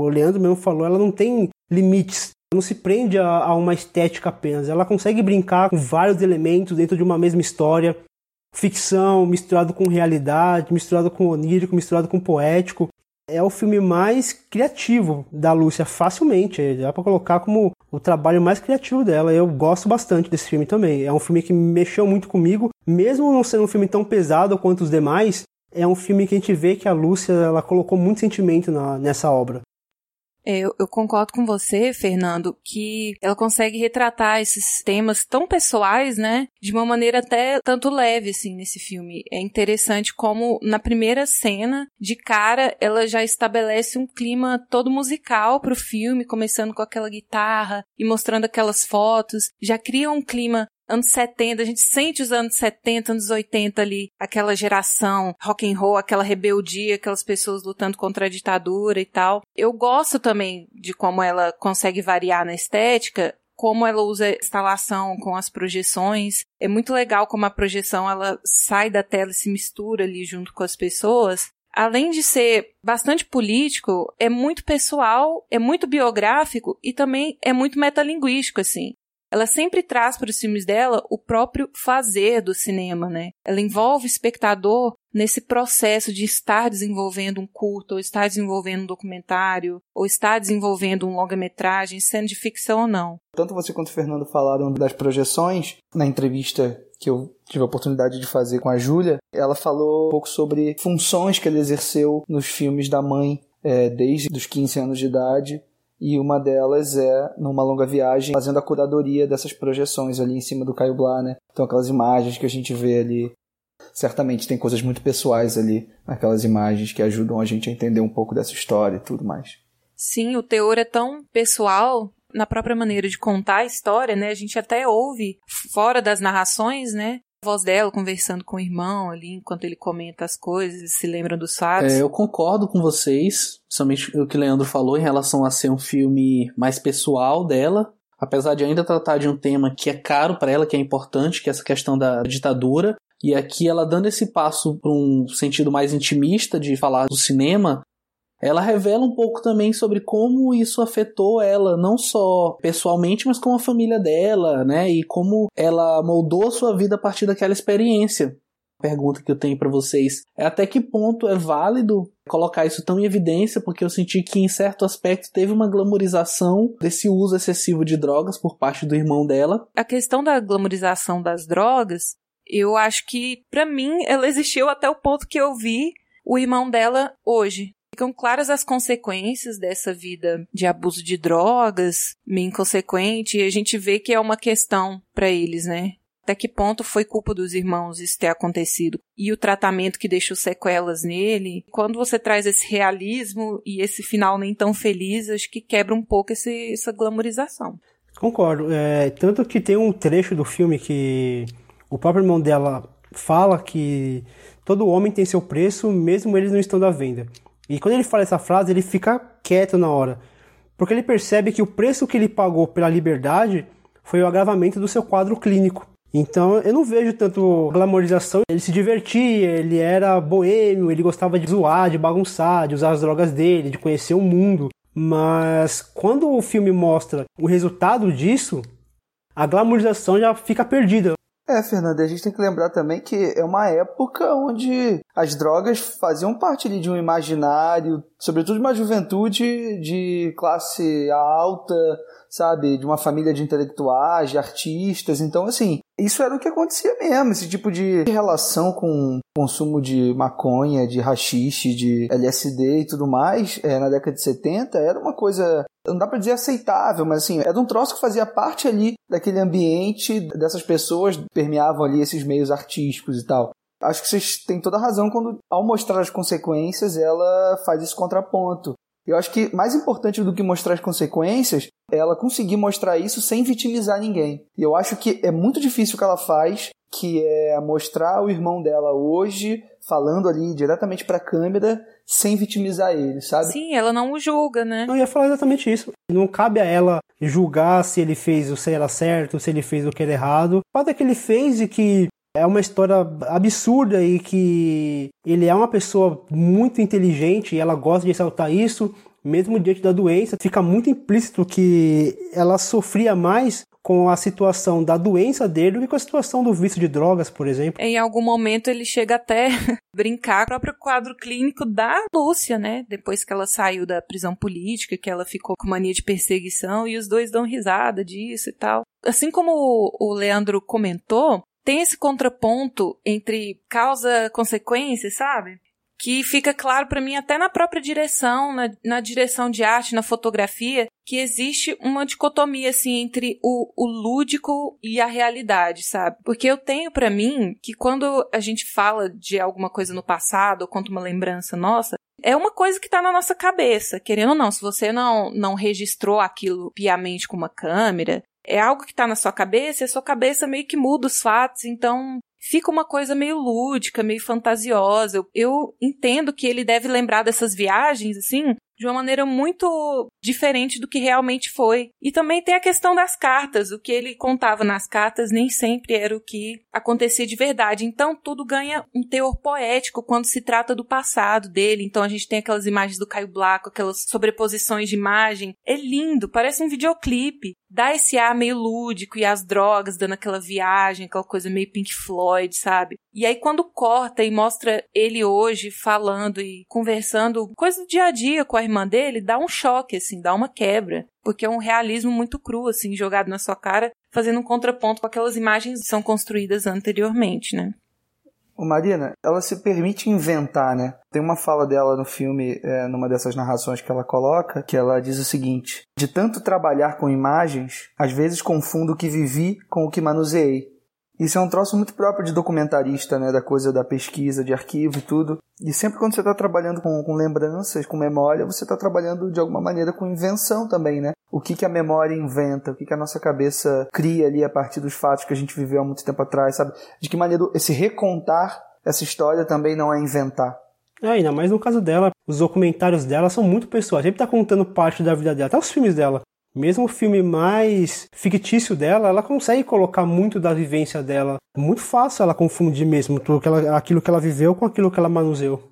o Leandro mesmo falou, ela não tem limites, não se prende a, a uma estética apenas. Ela consegue brincar com vários elementos dentro de uma mesma história ficção misturado com realidade, misturado com onírico, misturado com poético. é o filme mais criativo da Lúcia, facilmente. Dá pra colocar como o trabalho mais criativo dela. Eu gosto bastante desse filme também. É um filme que mexeu muito comigo, mesmo não sendo um filme tão pesado quanto os demais. É um filme que a gente vê que a Lúcia ela colocou muito sentimento na, nessa obra. É, eu, eu, concordo com você, Fernando, que ela consegue retratar esses temas tão pessoais, né? De uma maneira até tanto leve, assim, nesse filme. É interessante como na primeira cena, de cara, ela já estabelece um clima todo musical pro filme, começando com aquela guitarra e mostrando aquelas fotos. Já cria um clima anos 70, a gente sente os anos 70, anos 80 ali, aquela geração rock and roll, aquela rebeldia, aquelas pessoas lutando contra a ditadura e tal. Eu gosto também de como ela consegue variar na estética, como ela usa a instalação com as projeções. É muito legal como a projeção ela sai da tela e se mistura ali junto com as pessoas. Além de ser bastante político, é muito pessoal, é muito biográfico e também é muito metalinguístico, assim ela sempre traz para os filmes dela o próprio fazer do cinema, né? Ela envolve o espectador nesse processo de estar desenvolvendo um curto, ou estar desenvolvendo um documentário, ou estar desenvolvendo um longa-metragem, sendo de ficção ou não. Tanto você quanto o Fernando falaram das projeções na entrevista que eu tive a oportunidade de fazer com a Júlia. Ela falou um pouco sobre funções que ele exerceu nos filmes da mãe é, desde os 15 anos de idade e uma delas é numa longa viagem fazendo a curadoria dessas projeções ali em cima do Caio Blá, né? Então aquelas imagens que a gente vê ali, certamente tem coisas muito pessoais ali naquelas imagens que ajudam a gente a entender um pouco dessa história e tudo mais. Sim, o teor é tão pessoal na própria maneira de contar a história, né? A gente até ouve fora das narrações, né? Voz dela conversando com o irmão ali enquanto ele comenta as coisas, se lembram dos fatos. É, eu concordo com vocês, principalmente o que o Leandro falou em relação a ser um filme mais pessoal dela, apesar de ainda tratar de um tema que é caro para ela, que é importante, que é essa questão da ditadura. E aqui ela dando esse passo para um sentido mais intimista de falar do cinema, ela revela um pouco também sobre como isso afetou ela, não só pessoalmente, mas com a família dela, né? E como ela moldou a sua vida a partir daquela experiência. A pergunta que eu tenho para vocês é até que ponto é válido colocar isso tão em evidência, porque eu senti que em certo aspecto teve uma glamorização desse uso excessivo de drogas por parte do irmão dela. A questão da glamorização das drogas, eu acho que para mim ela existiu até o ponto que eu vi o irmão dela hoje, ficam claras as consequências dessa vida de abuso de drogas, meio inconsequente, e a gente vê que é uma questão para eles, né? Até que ponto foi culpa dos irmãos isso ter acontecido? E o tratamento que deixou sequelas nele? Quando você traz esse realismo e esse final nem tão feliz, acho que quebra um pouco esse, essa glamorização. Concordo. É, tanto que tem um trecho do filme que o próprio irmão dela fala que todo homem tem seu preço, mesmo eles não estando à venda. E quando ele fala essa frase, ele fica quieto na hora, porque ele percebe que o preço que ele pagou pela liberdade foi o agravamento do seu quadro clínico. Então eu não vejo tanto glamorização. Ele se divertia, ele era boêmio, ele gostava de zoar, de bagunçar, de usar as drogas dele, de conhecer o mundo. Mas quando o filme mostra o resultado disso, a glamorização já fica perdida. É, Fernanda, a gente tem que lembrar também que é uma época onde as drogas faziam parte ali de um imaginário, sobretudo de uma juventude de classe alta, sabe, de uma família de intelectuais, de artistas. Então, assim, isso era o que acontecia mesmo, esse tipo de relação com consumo de maconha, de rachixe, de LSD e tudo mais, é, na década de 70, era uma coisa não dá para dizer aceitável, mas assim, era um troço que fazia parte ali daquele ambiente, dessas pessoas permeavam ali esses meios artísticos e tal. Acho que vocês têm toda a razão quando, ao mostrar as consequências, ela faz esse contraponto. Eu acho que mais importante do que mostrar as consequências é ela conseguir mostrar isso sem vitimizar ninguém. E eu acho que é muito difícil o que ela faz, que é mostrar o irmão dela hoje falando ali diretamente para a câmera sem vitimizar ele, sabe? Sim, ela não o julga, né? Eu ia falar exatamente isso. Não cabe a ela julgar se ele fez o que era certo, se ele fez o que era errado. O fato é que ele fez e que é uma história absurda e que ele é uma pessoa muito inteligente e ela gosta de ressaltar isso, mesmo diante da doença, fica muito implícito que ela sofria mais com a situação da doença dele do que com a situação do vício de drogas, por exemplo. Em algum momento ele chega até brincar com o próprio quadro clínico da Lúcia, né? Depois que ela saiu da prisão política, que ela ficou com mania de perseguição e os dois dão risada disso e tal. Assim como o Leandro comentou, tem esse contraponto entre causa e consequência, sabe? que fica claro para mim até na própria direção, na, na, direção de arte, na fotografia, que existe uma dicotomia assim entre o, o lúdico e a realidade, sabe? Porque eu tenho para mim que quando a gente fala de alguma coisa no passado ou conta uma lembrança nossa, é uma coisa que tá na nossa cabeça, querendo ou não. Se você não, não registrou aquilo piamente com uma câmera, é algo que tá na sua cabeça e a sua cabeça meio que muda os fatos, então fica uma coisa meio lúdica, meio fantasiosa. Eu, eu entendo que ele deve lembrar dessas viagens, assim, de uma maneira muito diferente do que realmente foi. E também tem a questão das cartas. O que ele contava nas cartas nem sempre era o que acontecia de verdade. Então tudo ganha um teor poético quando se trata do passado dele. Então a gente tem aquelas imagens do Caio Blaco, aquelas sobreposições de imagem. É lindo, parece um videoclipe. Dá esse ar meio lúdico e as drogas dando aquela viagem, aquela coisa meio Pink Floyd, sabe? E aí quando corta e mostra ele hoje falando e conversando, coisa do dia a dia com a irmã dele, dá um choque, assim, dá uma quebra. Porque é um realismo muito cru, assim, jogado na sua cara, fazendo um contraponto com aquelas imagens que são construídas anteriormente, né? O Marina, ela se permite inventar, né? Tem uma fala dela no filme, é, numa dessas narrações que ela coloca, que ela diz o seguinte: De tanto trabalhar com imagens, às vezes confundo o que vivi com o que manuseei. Isso é um troço muito próprio de documentarista, né? Da coisa da pesquisa, de arquivo e tudo. E sempre quando você está trabalhando com, com, lembranças, com memória, você está trabalhando de alguma maneira com invenção também, né? O que, que a memória inventa, o que, que a nossa cabeça cria ali a partir dos fatos que a gente viveu há muito tempo atrás, sabe? De que maneira esse recontar essa história também não é inventar. É, ainda mais no caso dela, os documentários dela são muito pessoais. Sempre tá contando parte da vida dela, até os filmes dela. Mesmo o filme mais fictício dela, ela consegue colocar muito da vivência dela. Muito fácil ela confundir mesmo tudo que ela, aquilo que ela viveu com aquilo que ela manuseou.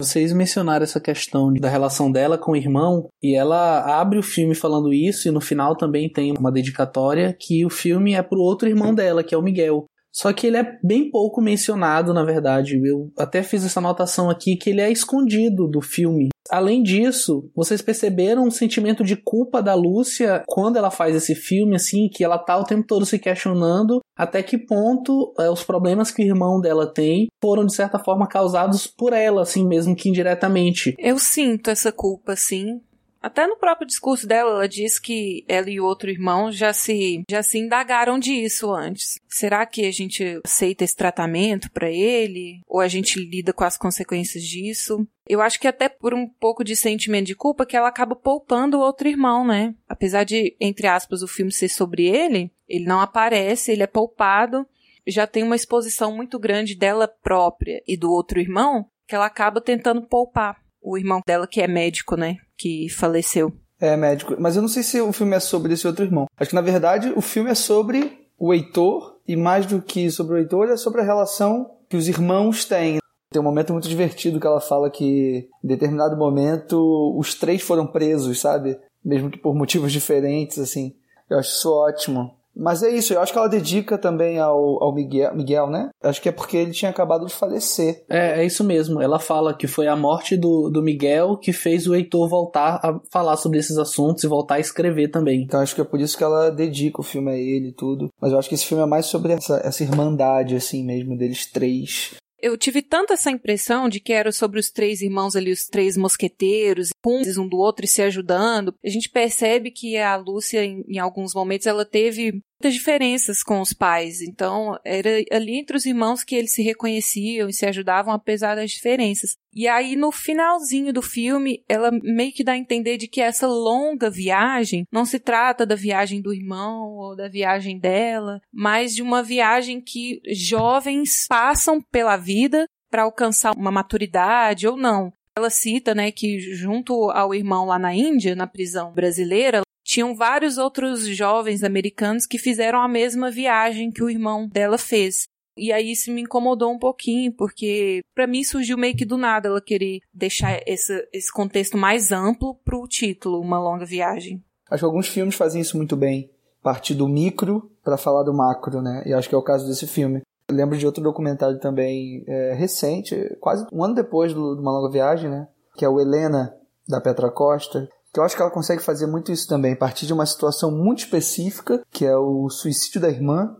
Vocês mencionaram essa questão da relação dela com o irmão, e ela abre o filme falando isso, e no final também tem uma dedicatória que o filme é pro outro irmão dela, que é o Miguel. Só que ele é bem pouco mencionado, na verdade. Eu até fiz essa anotação aqui que ele é escondido do filme. Além disso, vocês perceberam um sentimento de culpa da Lúcia quando ela faz esse filme, assim, que ela tá o tempo todo se questionando até que ponto é, os problemas que o irmão dela tem foram, de certa forma, causados por ela, assim, mesmo que indiretamente. Eu sinto essa culpa, sim. Até no próprio discurso dela, ela diz que ela e o outro irmão já se já se indagaram disso antes. Será que a gente aceita esse tratamento para ele ou a gente lida com as consequências disso? Eu acho que até por um pouco de sentimento de culpa que ela acaba poupando o outro irmão, né? Apesar de entre aspas o filme ser sobre ele, ele não aparece, ele é poupado. Já tem uma exposição muito grande dela própria e do outro irmão que ela acaba tentando poupar o irmão dela que é médico, né? que faleceu. É, médico. Mas eu não sei se o filme é sobre esse outro irmão. Acho que, na verdade, o filme é sobre o Heitor, e mais do que sobre o Heitor, é sobre a relação que os irmãos têm. Tem um momento muito divertido que ela fala que, em determinado momento, os três foram presos, sabe? Mesmo que por motivos diferentes, assim. Eu acho isso ótimo. Mas é isso, eu acho que ela dedica também ao, ao Miguel, Miguel, né? Acho que é porque ele tinha acabado de falecer. É, é isso mesmo. Ela fala que foi a morte do, do Miguel que fez o Heitor voltar a falar sobre esses assuntos e voltar a escrever também. Então acho que é por isso que ela dedica o filme a ele e tudo. Mas eu acho que esse filme é mais sobre essa, essa irmandade, assim mesmo, deles três eu tive tanta essa impressão de que era sobre os três irmãos ali, os três mosqueteiros, cúmplices um do outro e se ajudando. A gente percebe que a Lúcia, em, em alguns momentos, ela teve muitas diferenças com os pais. Então, era ali entre os irmãos que eles se reconheciam e se ajudavam apesar das diferenças. E aí, no finalzinho do filme, ela meio que dá a entender de que essa longa viagem não se trata da viagem do irmão ou da viagem dela, mas de uma viagem que jovens passam pela vida para alcançar uma maturidade ou não. Ela cita, né, que junto ao irmão lá na Índia, na prisão brasileira, tinham vários outros jovens americanos que fizeram a mesma viagem que o irmão dela fez. E aí isso me incomodou um pouquinho, porque para mim surgiu meio que do nada ela querer deixar esse, esse contexto mais amplo pro título, Uma Longa Viagem. Acho que alguns filmes fazem isso muito bem. Partir do micro para falar do macro, né? E acho que é o caso desse filme. Eu lembro de outro documentário também é, recente, quase um ano depois do, Uma Longa Viagem, né? Que é o Helena, da Petra Costa, que eu acho que ela consegue fazer muito isso também, a partir de uma situação muito específica, que é o suicídio da irmã.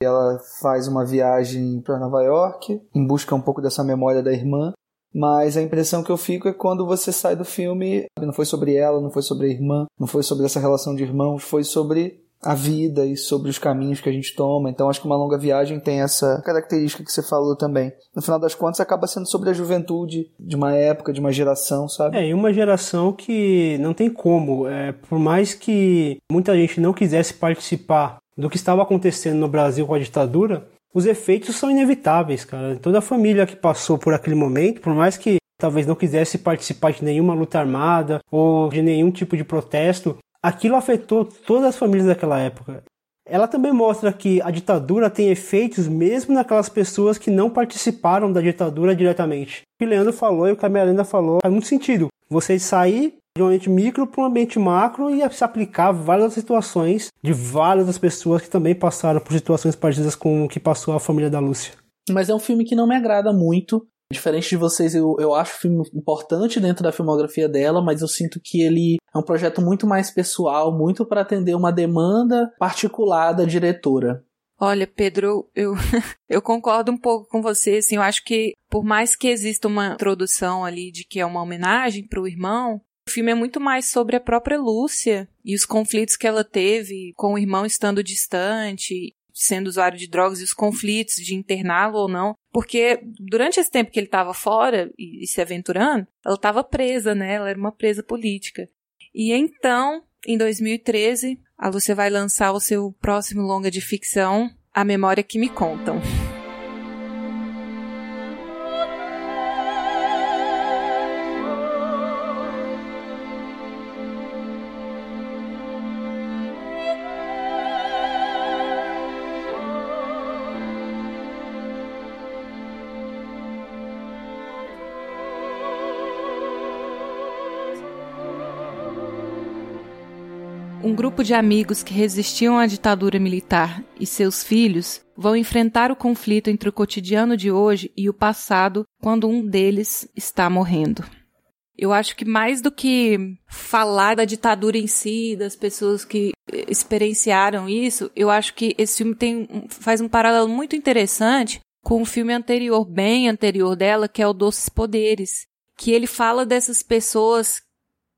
Ela faz uma viagem para Nova York em busca um pouco dessa memória da irmã, mas a impressão que eu fico é quando você sai do filme, não foi sobre ela, não foi sobre a irmã, não foi sobre essa relação de irmãos, foi sobre a vida e sobre os caminhos que a gente toma. Então acho que uma longa viagem tem essa característica que você falou também. No final das contas, acaba sendo sobre a juventude de uma época, de uma geração, sabe? É, e uma geração que não tem como. É, por mais que muita gente não quisesse participar do que estava acontecendo no Brasil com a ditadura, os efeitos são inevitáveis, cara. Toda a família que passou por aquele momento, por mais que talvez não quisesse participar de nenhuma luta armada ou de nenhum tipo de protesto, aquilo afetou todas as famílias daquela época. Ela também mostra que a ditadura tem efeitos mesmo naquelas pessoas que não participaram da ditadura diretamente. O que Leandro falou e o que a Miranda falou faz muito sentido. Você sair de um ambiente micro para um ambiente macro e se aplicar várias situações de várias das pessoas que também passaram por situações parecidas com o que passou a família da Lúcia. Mas é um filme que não me agrada muito. Diferente de vocês, eu, eu acho o filme importante dentro da filmografia dela, mas eu sinto que ele é um projeto muito mais pessoal, muito para atender uma demanda particular da diretora. Olha, Pedro, eu, eu concordo um pouco com você. Assim, eu acho que, por mais que exista uma introdução ali de que é uma homenagem para o irmão, o filme é muito mais sobre a própria Lúcia e os conflitos que ela teve com o irmão estando distante sendo usuário de drogas e os conflitos de interná-lo ou não, porque durante esse tempo que ele estava fora e, e, se aventurando, ela estava presa, né? Ela era uma presa política. E então, em 2013, a Lúcia vai lançar o seu próximo longa de ficção, A Memória que Me Contam. Grupo de amigos que resistiam à ditadura militar e seus filhos vão enfrentar o conflito entre o cotidiano de hoje e o passado quando um deles está morrendo. Eu acho que mais do que falar da ditadura em si, das pessoas que experienciaram isso, eu acho que esse filme tem, faz um paralelo muito interessante com o um filme anterior, bem anterior dela, que é o Doces Poderes, que ele fala dessas pessoas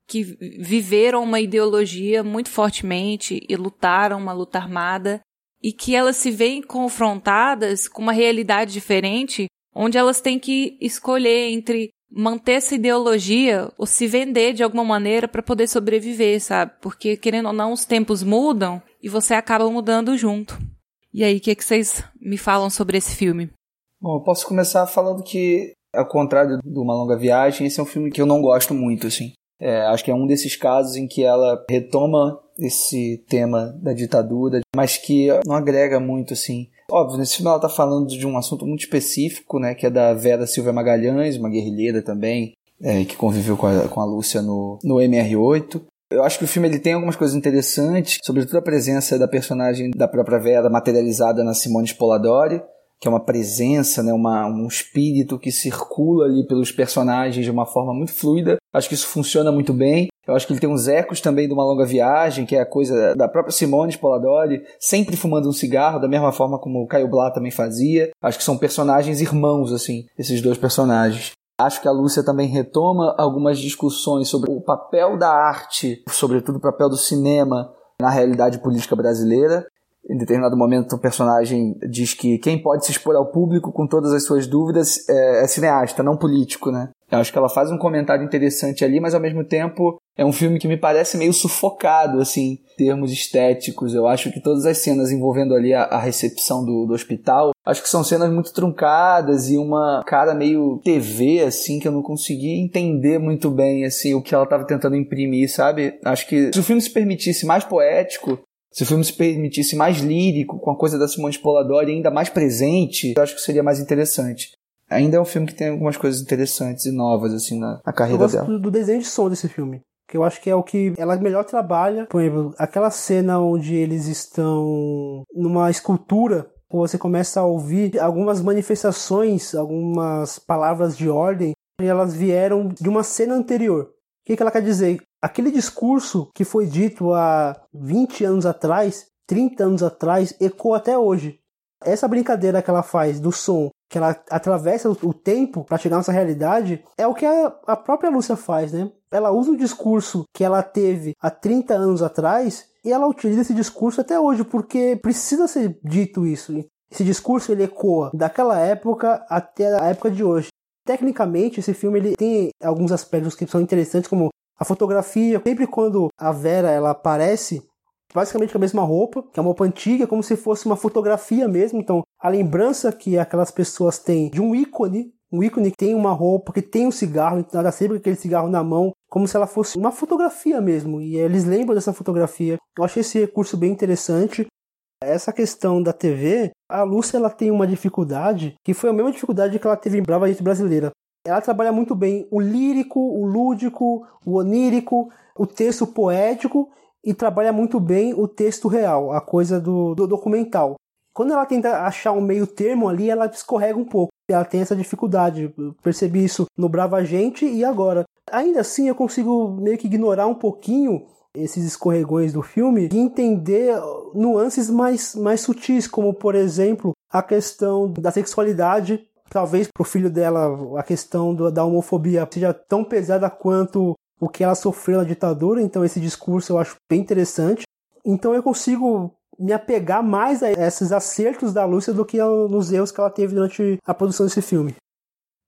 que viveram uma ideologia muito fortemente e lutaram uma luta armada e que elas se veem confrontadas com uma realidade diferente, onde elas têm que escolher entre manter essa ideologia ou se vender de alguma maneira para poder sobreviver, sabe? Porque querendo ou não, os tempos mudam e você acaba mudando junto. E aí, o que, que vocês me falam sobre esse filme? Bom, eu posso começar falando que, ao contrário de Uma Longa Viagem, esse é um filme que eu não gosto muito, assim. É, acho que é um desses casos em que ela retoma esse tema da ditadura, mas que não agrega muito, assim. Óbvio, nesse filme ela está falando de um assunto muito específico, né, que é da Vera Silva Magalhães, uma guerrilheira também, é, que conviveu com a, com a Lúcia no, no MR8. Eu acho que o filme ele tem algumas coisas interessantes, sobretudo a presença da personagem da própria Vera materializada na Simone Spoladori, que é uma presença, né, uma, um espírito que circula ali pelos personagens de uma forma muito fluida. Acho que isso funciona muito bem. Eu acho que ele tem uns ecos também de uma longa viagem, que é a coisa da própria Simone Spoladori, sempre fumando um cigarro, da mesma forma como o Caio Blá também fazia. Acho que são personagens irmãos, assim, esses dois personagens. Acho que a Lúcia também retoma algumas discussões sobre o papel da arte, sobretudo o papel do cinema na realidade política brasileira em determinado momento o personagem diz que quem pode se expor ao público com todas as suas dúvidas é, é cineasta, não político, né? Eu acho que ela faz um comentário interessante ali, mas ao mesmo tempo é um filme que me parece meio sufocado, assim, em termos estéticos. Eu acho que todas as cenas envolvendo ali a, a recepção do, do, hospital, acho que são cenas muito truncadas e uma cara meio TV, assim, que eu não consegui entender muito bem, assim, o que ela estava tentando imprimir, sabe? Acho que se o filme se permitisse mais poético, Se o filme se permitisse mais lírico, com a coisa da Simone Spoladori ainda mais presente, eu acho que seria mais interessante. Ainda é um filme que tem algumas coisas interessantes e novas, assim, na, na carreira eu gosto dela. do desenho de som desse filme. Que eu acho que é o que ela melhor trabalha. Por exemplo, aquela cena onde eles estão numa escultura, você começa a ouvir algumas manifestações, algumas palavras de ordem, e elas vieram de uma cena anterior. O que, que ela quer dizer? Aquele discurso que foi dito há 20 anos atrás, 30 anos atrás, ecoa até hoje. Essa brincadeira que ela faz do som que ela atravessa o tempo para chegar nessa realidade, é o que a, própria Lúcia faz, né? Ela usa o discurso que ela teve há 30 anos atrás e ela utiliza esse discurso até hoje, porque precisa ser dito isso. Esse discurso ele ecoa daquela época até a época de hoje. Tecnicamente, esse filme ele tem alguns aspectos que são interessantes, como a fotografia. Sempre quando a Vera ela aparece, basicamente com a mesma roupa, que é uma roupa antiga, como se fosse uma fotografia mesmo. Então, a lembrança que aquelas pessoas têm de um ícone, um ícone que tem uma roupa, que tem um cigarro, então ela sempre com aquele cigarro na mão, como se ela fosse uma fotografia mesmo. E eles lembram dessa fotografia. Eu achei esse recurso bem interessante. Essa questão da TV, a Lúcia ela tem uma dificuldade que foi a mesma dificuldade que ela teve em Brava Gente Brasileira. Ela trabalha muito bem o lírico, o lúdico, o onírico, o texto poético e trabalha muito bem o texto real, a coisa do, do documental. Quando ela tenta achar um meio termo ali, ela escorrega um pouco. Ela tem essa dificuldade. Eu percebi isso no Brava Gente e agora. Ainda assim, eu consigo meio que ignorar um pouquinho esses escorregões do filme e entender nuances mais, mais sutis, como por exemplo a questão da sexualidade. Talvez para o filho dela a questão do, da homofobia seja tão pesada quanto o que ela sofreu na ditadura, então esse discurso eu acho bem interessante. Então eu consigo me apegar mais a esses acertos da Lúcia do que nos erros que ela teve durante a produção desse filme.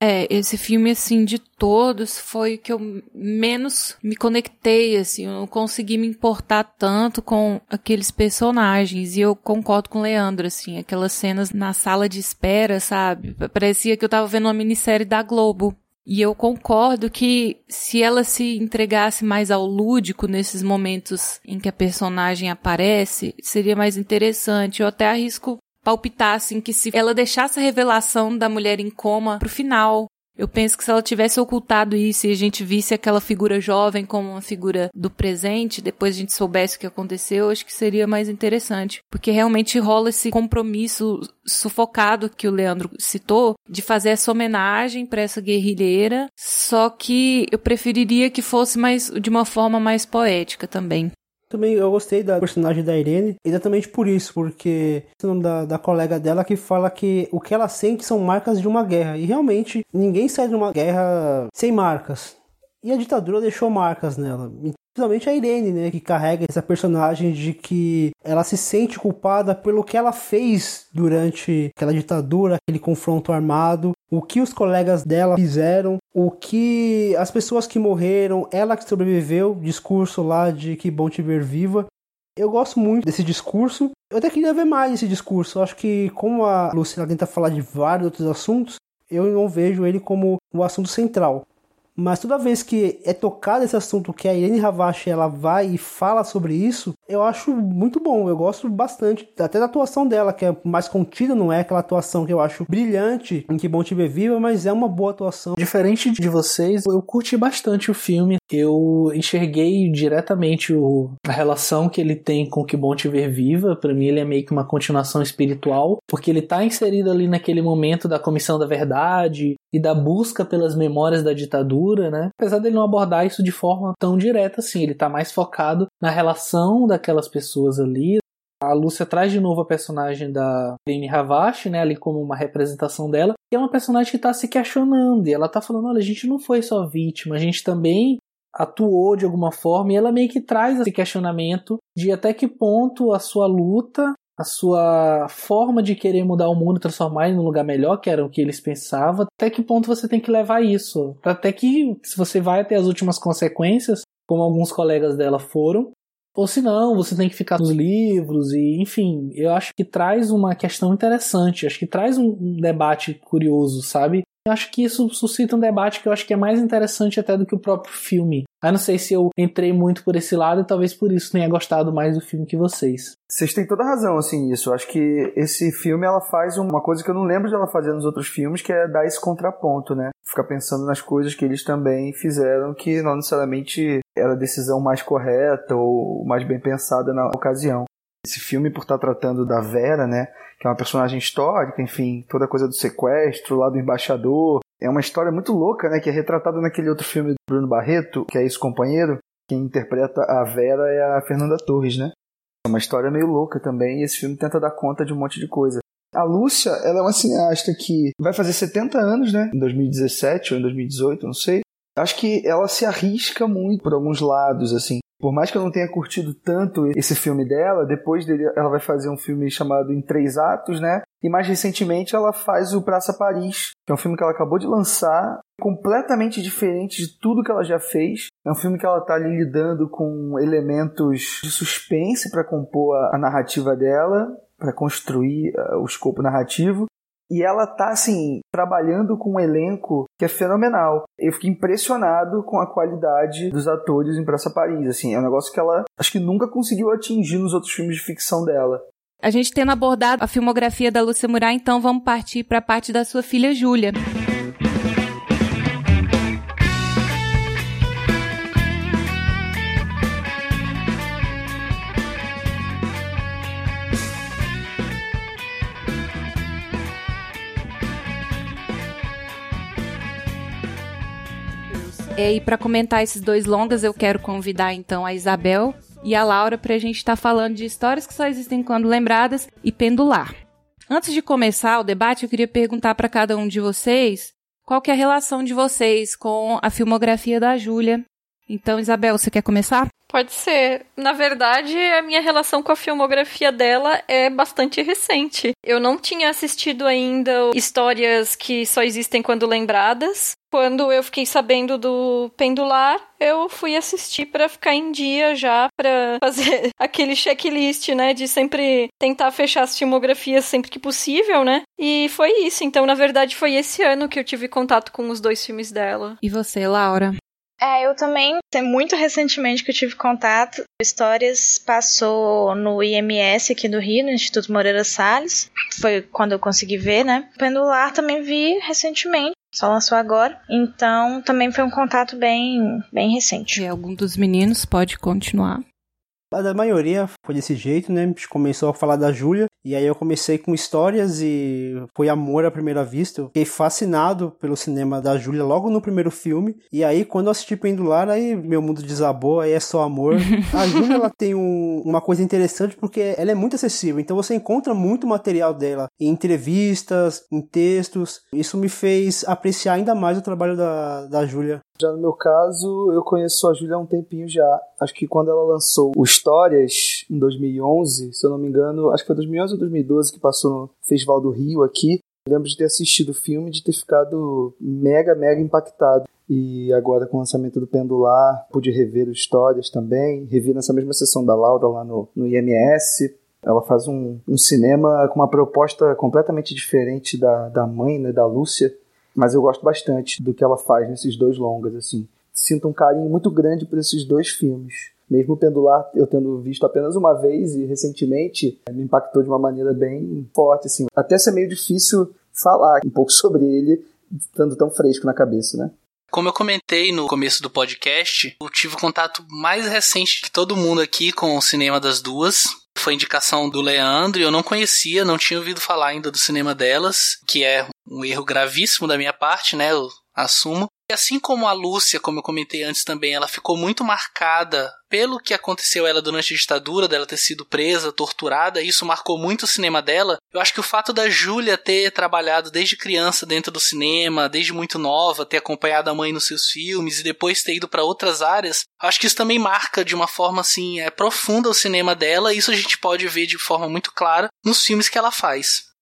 É, esse filme, assim, de todos, foi o que eu menos me conectei, assim, eu não consegui me importar tanto com aqueles personagens, e eu concordo com o Leandro, assim, aquelas cenas na sala de espera, sabe? Parecia que eu tava vendo uma minissérie da Globo, e eu concordo que se ela se entregasse mais ao lúdico nesses momentos em que a personagem aparece, seria mais interessante. Eu até arrisco palpitar assim que se ela deixasse a revelação da mulher em coma pro final, eu penso que se ela tivesse ocultado isso e a gente visse aquela figura jovem como uma figura do presente, depois a gente soubesse o que aconteceu, acho que seria mais interessante. Porque realmente rola esse compromisso sufocado que o Leandro citou de fazer essa homenagem para essa guerrilheira, só que eu preferiria que fosse mais de uma forma mais poética também. Também eu gostei da personagem da Irene, exatamente por isso, porque o nome da, da colega dela que fala que o que ela sente são marcas de uma guerra. E realmente, ninguém sai de uma guerra sem marcas. E a ditadura deixou marcas nela. Principalmente a Irene, né, que carrega essa personagem de que ela se sente culpada pelo que ela fez durante aquela ditadura, aquele confronto armado, o que os colegas dela fizeram, o que as pessoas que morreram, ela que sobreviveu, discurso lá de que bom te ver viva. Eu gosto muito desse discurso. Eu até queria ver mais esse discurso. Eu acho que, como a Luciana tenta falar de vários outros assuntos, eu não vejo ele como o assunto central. Mas toda vez que é tocado esse assunto, que a Irene Ravache ela vai e fala sobre isso, eu acho muito bom. Eu gosto bastante, até da atuação dela, que é mais contida, não é aquela atuação que eu acho brilhante em Que Bom Te Ver Viva, mas é uma boa atuação. Diferente de vocês, eu curti bastante o filme. Eu enxerguei diretamente o, a relação que ele tem com Que Bom Te Ver Viva. Para mim, ele é meio que uma continuação espiritual, porque ele tá inserido ali naquele momento da Comissão da Verdade e da busca pelas memórias da ditadura, né? Apesar dele não abordar isso de forma tão direta assim, ele tá mais focado na relação daquelas pessoas ali. A Lúcia traz de novo a personagem da Lene Ravache, né, ali como uma representação dela, que é uma personagem que está se questionando, e ela está falando, olha, a gente não foi só vítima, a gente também atuou de alguma forma, e ela meio que traz esse questionamento de até que ponto a sua luta a sua forma de querer mudar o mundo, transformar ele num lugar melhor, que era o que eles pensavam, até que ponto você tem que levar isso? Até que se você vai até as últimas consequências, como alguns colegas dela foram, ou se não, você tem que ficar nos livros e, enfim, eu acho que traz uma questão interessante, acho que traz um debate curioso, sabe? Eu acho que isso suscita um debate que eu acho que é mais interessante até do que o próprio filme. Aí não sei se eu entrei muito por esse lado e talvez por isso tenha gostado mais do filme que vocês. Vocês têm toda razão, assim, nisso. Eu acho que esse filme, ela faz uma coisa que eu não lembro de ela fazer nos outros filmes, que é dar esse contraponto, né? Ficar pensando nas coisas que eles também fizeram, que não necessariamente era a decisão mais correta ou mais bem pensada na ocasião. Esse filme, por estar tratando da Vera, né? Que é uma personagem histórica, enfim, toda a coisa do sequestro, lá do embaixador, é uma história muito louca, né? Que é retratada naquele outro filme do Bruno Barreto, que é esse companheiro. Quem interpreta a Vera é a Fernanda Torres, né? É uma história meio louca também, e esse filme tenta dar conta de um monte de coisa. A Lúcia, ela é uma cineasta que vai fazer 70 anos, né? Em 2017 ou em 2018, não sei. Acho que ela se arrisca muito por alguns lados, assim. Por mais que eu não tenha curtido tanto esse filme dela, depois dele ela vai fazer um filme chamado Em Três Atos, né? E mais recentemente ela faz o Praça Paris, que é um filme que ela acabou de lançar, completamente diferente de tudo que ela já fez. É um filme que ela está lidando com elementos de suspense para compor a, narrativa dela, para construir uh, o escopo narrativo. E ela tá, assim, trabalhando com um elenco que é fenomenal. Eu fiquei impressionado com a qualidade dos atores em Praça Paris, assim. É um negócio que ela acho que nunca conseguiu atingir nos outros filmes de ficção dela. A gente tendo abordado a filmografia da Lúcia Murat, então vamos partir para a parte da sua filha Júlia. É, e para comentar esses dois longas, eu quero convidar então a Isabel e a Laura para a gente estar tá falando de histórias que só existem quando lembradas e pendular. Antes de começar o debate, eu queria perguntar para cada um de vocês qual que é a relação de vocês com a filmografia da Júlia. Então, Isabel, você quer começar? Pode ser. Na verdade, a minha relação com a filmografia dela é bastante recente. Eu não tinha assistido ainda histórias que só existem quando lembradas. Quando eu fiquei sabendo do Pendular, eu fui assistir para ficar em dia já, para fazer aquele checklist, né, de sempre tentar fechar as filmografias sempre que possível, né? E foi isso. Então, na verdade, foi esse ano que eu tive contato com os dois filmes dela. E você, Laura? É, eu também, muito recentemente que eu tive contato, Histórias passou no IMS aqui do Rio, no Instituto Moreira Salles. Foi quando eu consegui ver, né? Pendular também vi recentemente, só lançou agora. Então, também foi um contato bem, bem recente. E algum dos meninos pode continuar. A maioria foi desse jeito, né? A gente começou a falar da Júlia, e aí eu comecei com histórias e foi amor à primeira vista. Eu fiquei fascinado pelo cinema da Júlia logo no primeiro filme. E aí, quando eu assisti Pendular, aí meu mundo desabou, aí é só amor. A Júlia, ela tem um, uma coisa interessante porque ela é muito acessível. Então você encontra muito material dela em entrevistas, em textos. Isso me fez apreciar ainda mais o trabalho da, da Júlia. Já no meu caso, eu conheço a Júlia há um tempinho já. Acho que quando ela lançou o Histórias, em 2011, se eu não me engano, acho que foi 2011 ou 2012 que passou no Festival do Rio aqui. Eu lembro de ter assistido o filme e de ter ficado mega, mega impactado. E agora com o lançamento do Pendular, pude rever o Histórias também. Revi nessa mesma sessão da Laura lá no, no IMS. Ela faz um, um cinema com uma proposta completamente diferente da, da mãe, né, da Lúcia mas eu gosto bastante do que ela faz nesses dois longas, assim. Sinto um carinho muito grande por esses dois filmes. Mesmo o Pendular, eu tendo visto apenas uma vez e recentemente, me impactou de uma maneira bem forte, assim. Até ser meio difícil falar um pouco sobre ele, estando tão fresco na cabeça, né? Como eu comentei no começo do podcast, eu tive contato mais recente de todo mundo aqui com o cinema das duas. Foi indicação do Leandro e eu não conhecia, não tinha ouvido falar ainda do cinema delas, que é um erro gravíssimo da minha parte, né? Eu assumo. E assim como a Lúcia, como eu comentei antes também, ela ficou muito marcada pelo que aconteceu ela durante a ditadura, dela ter sido presa, torturada, isso marcou muito o cinema dela. Eu acho que o fato da Júlia ter trabalhado desde criança dentro do cinema, desde muito nova, ter acompanhado a mãe nos seus filmes e depois ter ido para outras áreas, acho que isso também marca de uma forma assim, é profunda o cinema dela, e isso a gente pode ver de forma muito clara nos filmes que ela faz.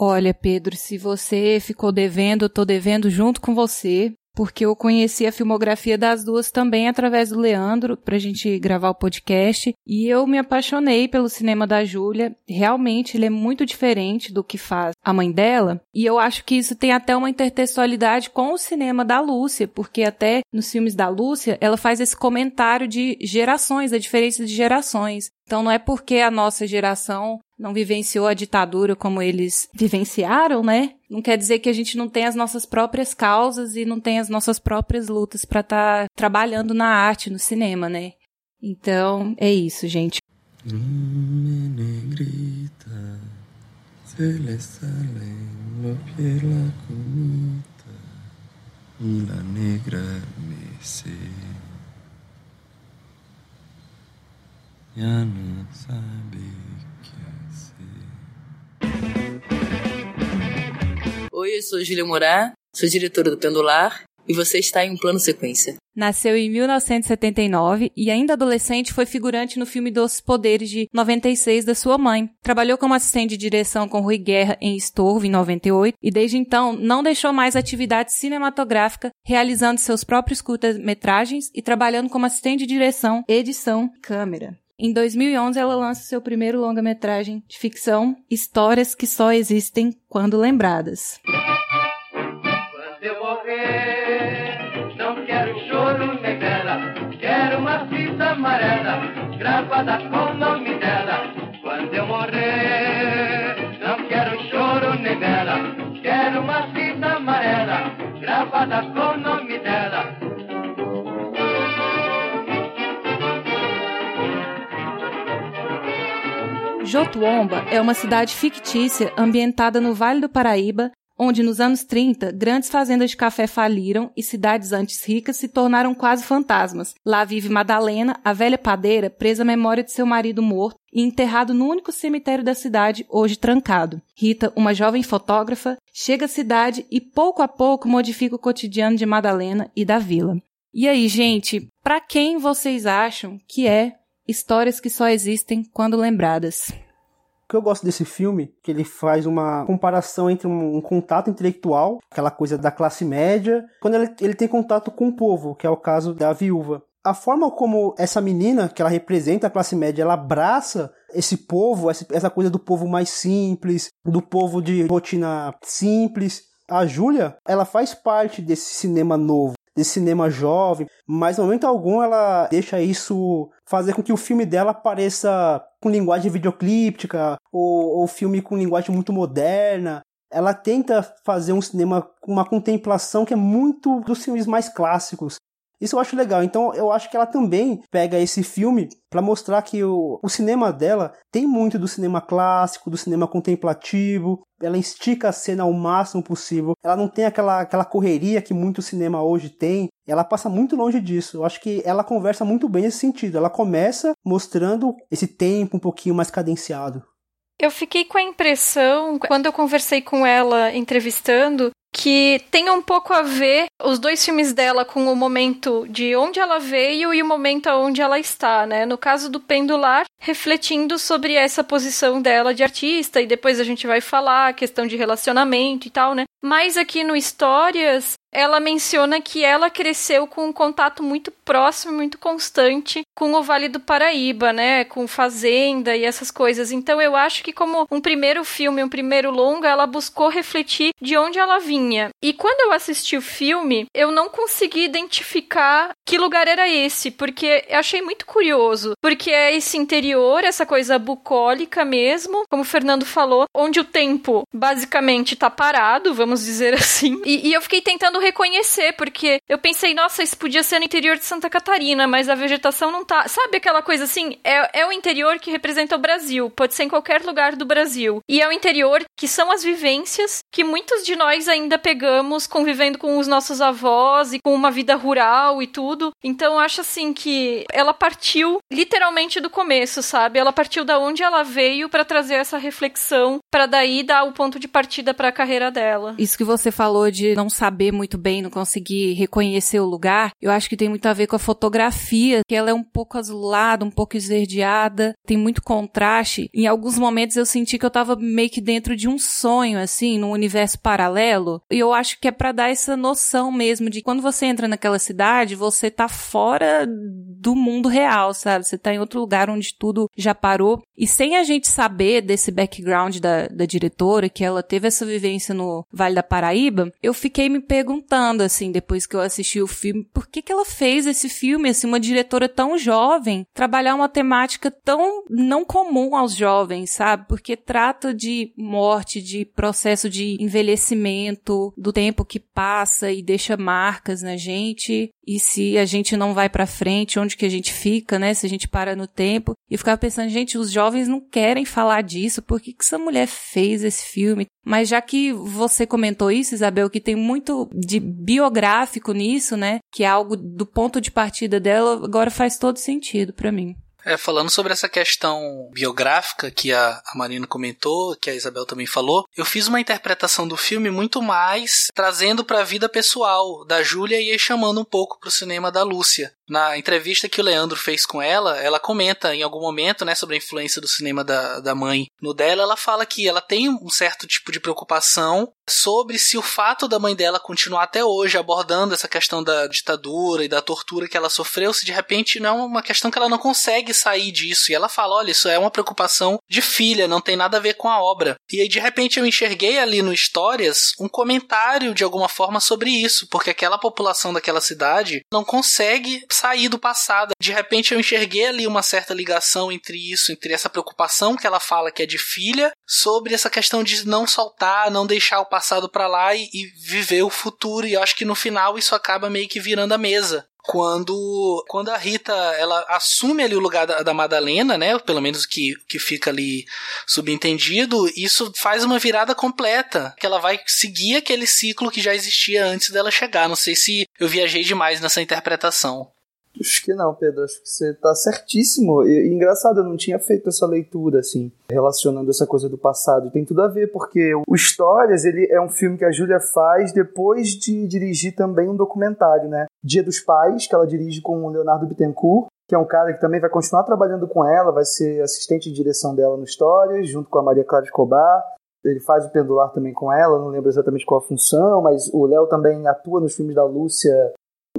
Olha, Pedro, se você ficou devendo, eu tô devendo junto com você porque eu conheci a filmografia das duas também através do Leandro, pra gente gravar o podcast, e eu me apaixonei pelo cinema da Júlia. Realmente ele é muito diferente do que faz a mãe dela, e eu acho que isso tem até uma intertextualidade com o cinema da Lúcia, porque até nos filmes da Lúcia, ela faz esse comentário de gerações, a diferença de gerações. Então não é porque a nossa geração não vivenciou a ditadura como eles vivenciaram, né? Não quer dizer que a gente não tem as nossas próprias causas e não tem as nossas próprias lutas para estar tá trabalhando na arte, no cinema, né? Então, é isso, gente. la negra me ya no sabe Oi, eu sou Júlia Morar, sou diretora do Pendular e você está em um plano sequência. Nasceu em 1979 e ainda adolescente foi figurante no filme Doces Poderes de 96 da sua mãe. Trabalhou como assistente de direção com Rui Guerra em Estorvo em 98 e desde então não deixou mais atividade cinematográfica, realizando seus próprios curtas-metragens e trabalhando como assistente de direção, edição, câmera. Em 2011, ela lança seu primeiro longa-metragem de ficção, Histórias que só existem quando lembradas. Gravada com o nome dela. Quando eu morrer, não quero choro nem quero uma fita amarela gravada com o nome Jotuomba é uma cidade fictícia ambientada no Vale do Paraíba, onde nos anos 30 grandes fazendas de café faliram e cidades antes ricas se tornaram quase fantasmas. Lá vive Madalena, a velha padeira, presa à memória de seu marido morto e enterrado no único cemitério da cidade, hoje trancado. Rita, uma jovem fotógrafa, chega à cidade e pouco a pouco modifica o cotidiano de Madalena e da vila. E aí, gente, para quem vocês acham que é Histórias que só existem quando lembradas. O que eu gosto desse filme, que ele faz uma comparação entre um, um contato intelectual, aquela coisa da classe média, quando ele, ele tem contato com o povo, que é o caso da viúva. A forma como essa menina, que ela representa a classe média, ela abraça esse povo, essa coisa do povo mais simples, do povo de rotina simples. A Júlia, ela faz parte desse cinema novo de cinema jovem, mas em momento algum ela deixa isso fazer com que o filme dela pareça com linguagem videoclíptica ou, ou filme com linguagem muito moderna. Ela tenta fazer um cinema com uma contemplação que é muito dos filmes mais clássicos. Isso eu acho legal. Então eu acho que ela também pega esse filme para mostrar que o, o cinema dela tem muito do cinema clássico, do cinema contemplativo. Ela estica a cena ao máximo possível. Ela não tem aquela, aquela correria que muito cinema hoje tem. Ela passa muito longe disso. Eu acho que ela conversa muito bem nesse sentido. Ela começa mostrando esse tempo um pouquinho mais cadenciado. Eu fiquei com a impressão, quando eu conversei com ela entrevistando, que tem um pouco a ver os dois filmes dela com o momento de onde ela veio e o momento onde ela está, né? No caso do Pendular, refletindo sobre essa posição dela de artista e depois a gente vai falar a questão de relacionamento e tal, né? Mas aqui no Histórias, ela menciona que ela cresceu com um contato muito próximo, muito constante com o Vale do Paraíba, né, com fazenda e essas coisas. Então eu acho que como um primeiro filme, um primeiro longa, ela buscou refletir de onde ela vinha. E quando eu assisti o filme, eu não consegui identificar que lugar era esse, porque eu achei muito curioso, porque é esse interior, essa coisa bucólica mesmo, como o Fernando falou, onde o tempo basicamente tá parado, vamos dizer assim. E, e eu fiquei tentando tentando reconhecer, porque eu pensei, nossa, isso podia ser no interior de Santa Catarina, mas a vegetação não tá. Sabe aquela coisa assim? É, é o interior que representa o Brasil, pode ser em qualquer lugar do Brasil. E é o interior que são as vivências que muitos de nós ainda pegamos convivendo com os nossos avós e com uma vida rural e tudo. Então acho assim que ela partiu literalmente do começo, sabe? Ela partiu da onde ela veio para trazer essa reflexão, para daí dar o ponto de partida para a carreira dela. Isso que você falou de não saber muito bem, não consegui reconhecer o lugar, eu acho que tem muito a ver com a fotografia, que ela é um pouco azulada, um pouco esverdeada, tem muito contraste. Em alguns momentos eu senti que eu tava meio que dentro de um sonho, assim, num universo paralelo. E eu acho que é para dar essa noção mesmo de quando você entra naquela cidade, você tá fora do mundo real, sabe? Você tá em outro lugar onde tudo já parou. E sem a gente saber desse background da, da diretora, que ela teve essa vivência no Vale da Paraíba, eu fiquei me perguntando, assim, depois que eu assisti o filme, por que que ela fez esse filme, assim, uma diretora tão jovem, trabalhar uma temática tão não comum aos jovens, sabe? Porque trata de morte, de processo de envelhecimento, do tempo que passa e deixa marcas na gente, e se a gente não vai para frente, onde que a gente fica, né? Se a gente para no tempo. E eu ficava pensando, gente, os jovens não querem falar disso, por que, que essa mulher fez esse filme? Mas já que você comentou isso, Isabel, que tem muito de biográfico nisso, né? Que é algo do ponto de partida dela, agora faz todo sentido para mim. É, falando sobre essa questão biográfica que a, a Marina comentou, que a Isabel também falou, eu fiz uma interpretação do filme muito mais trazendo para a vida pessoal da Júlia e chamando um pouco para o cinema da Lúcia. Na entrevista que o Leandro fez com ela, ela comenta em algum momento, né, sobre a influência do cinema da, da mãe. No dela, ela fala que ela tem um certo tipo de preocupação sobre se o fato da mãe dela continuar até hoje abordando essa questão da ditadura e da tortura que ela sofreu, se de repente não é uma questão que ela não consegue sair disso. E ela fala: olha, isso é uma preocupação de filha, não tem nada a ver com a obra. E aí, de repente, eu enxerguei ali no Histórias um comentário de alguma forma sobre isso, porque aquela população daquela cidade não consegue sair do passado. De repente eu enxerguei ali uma certa ligação entre isso, entre essa preocupação que ela fala que é de filha, sobre essa questão de não soltar, não deixar o passado para lá e, e viver o futuro. E acho que no final isso acaba meio que virando a mesa quando quando a Rita ela assume ali o lugar da, da Madalena, né? Pelo menos que, que fica ali subentendido, isso faz uma virada completa, que ela vai seguir aquele ciclo que já existia antes dela chegar. Não sei se eu viajei demais nessa interpretação. Acho que não, Pedro. Acho que você tá certíssimo. E, engraçado, eu não tinha feito essa leitura, assim, relacionando essa coisa do passado. Tem tudo a ver, porque o Histórias, ele é um filme que a Júlia faz depois de dirigir também um documentário, né? Dia dos Pais, que ela dirige com o Leonardo Bittencourt, que é um cara que também vai continuar trabalhando com ela, vai ser assistente de direção dela no Histórias, junto com a Maria Clara Escobar. Ele faz o pendular também com ela, não lembro exatamente qual a função, mas o Léo também atua nos filmes da Lúcia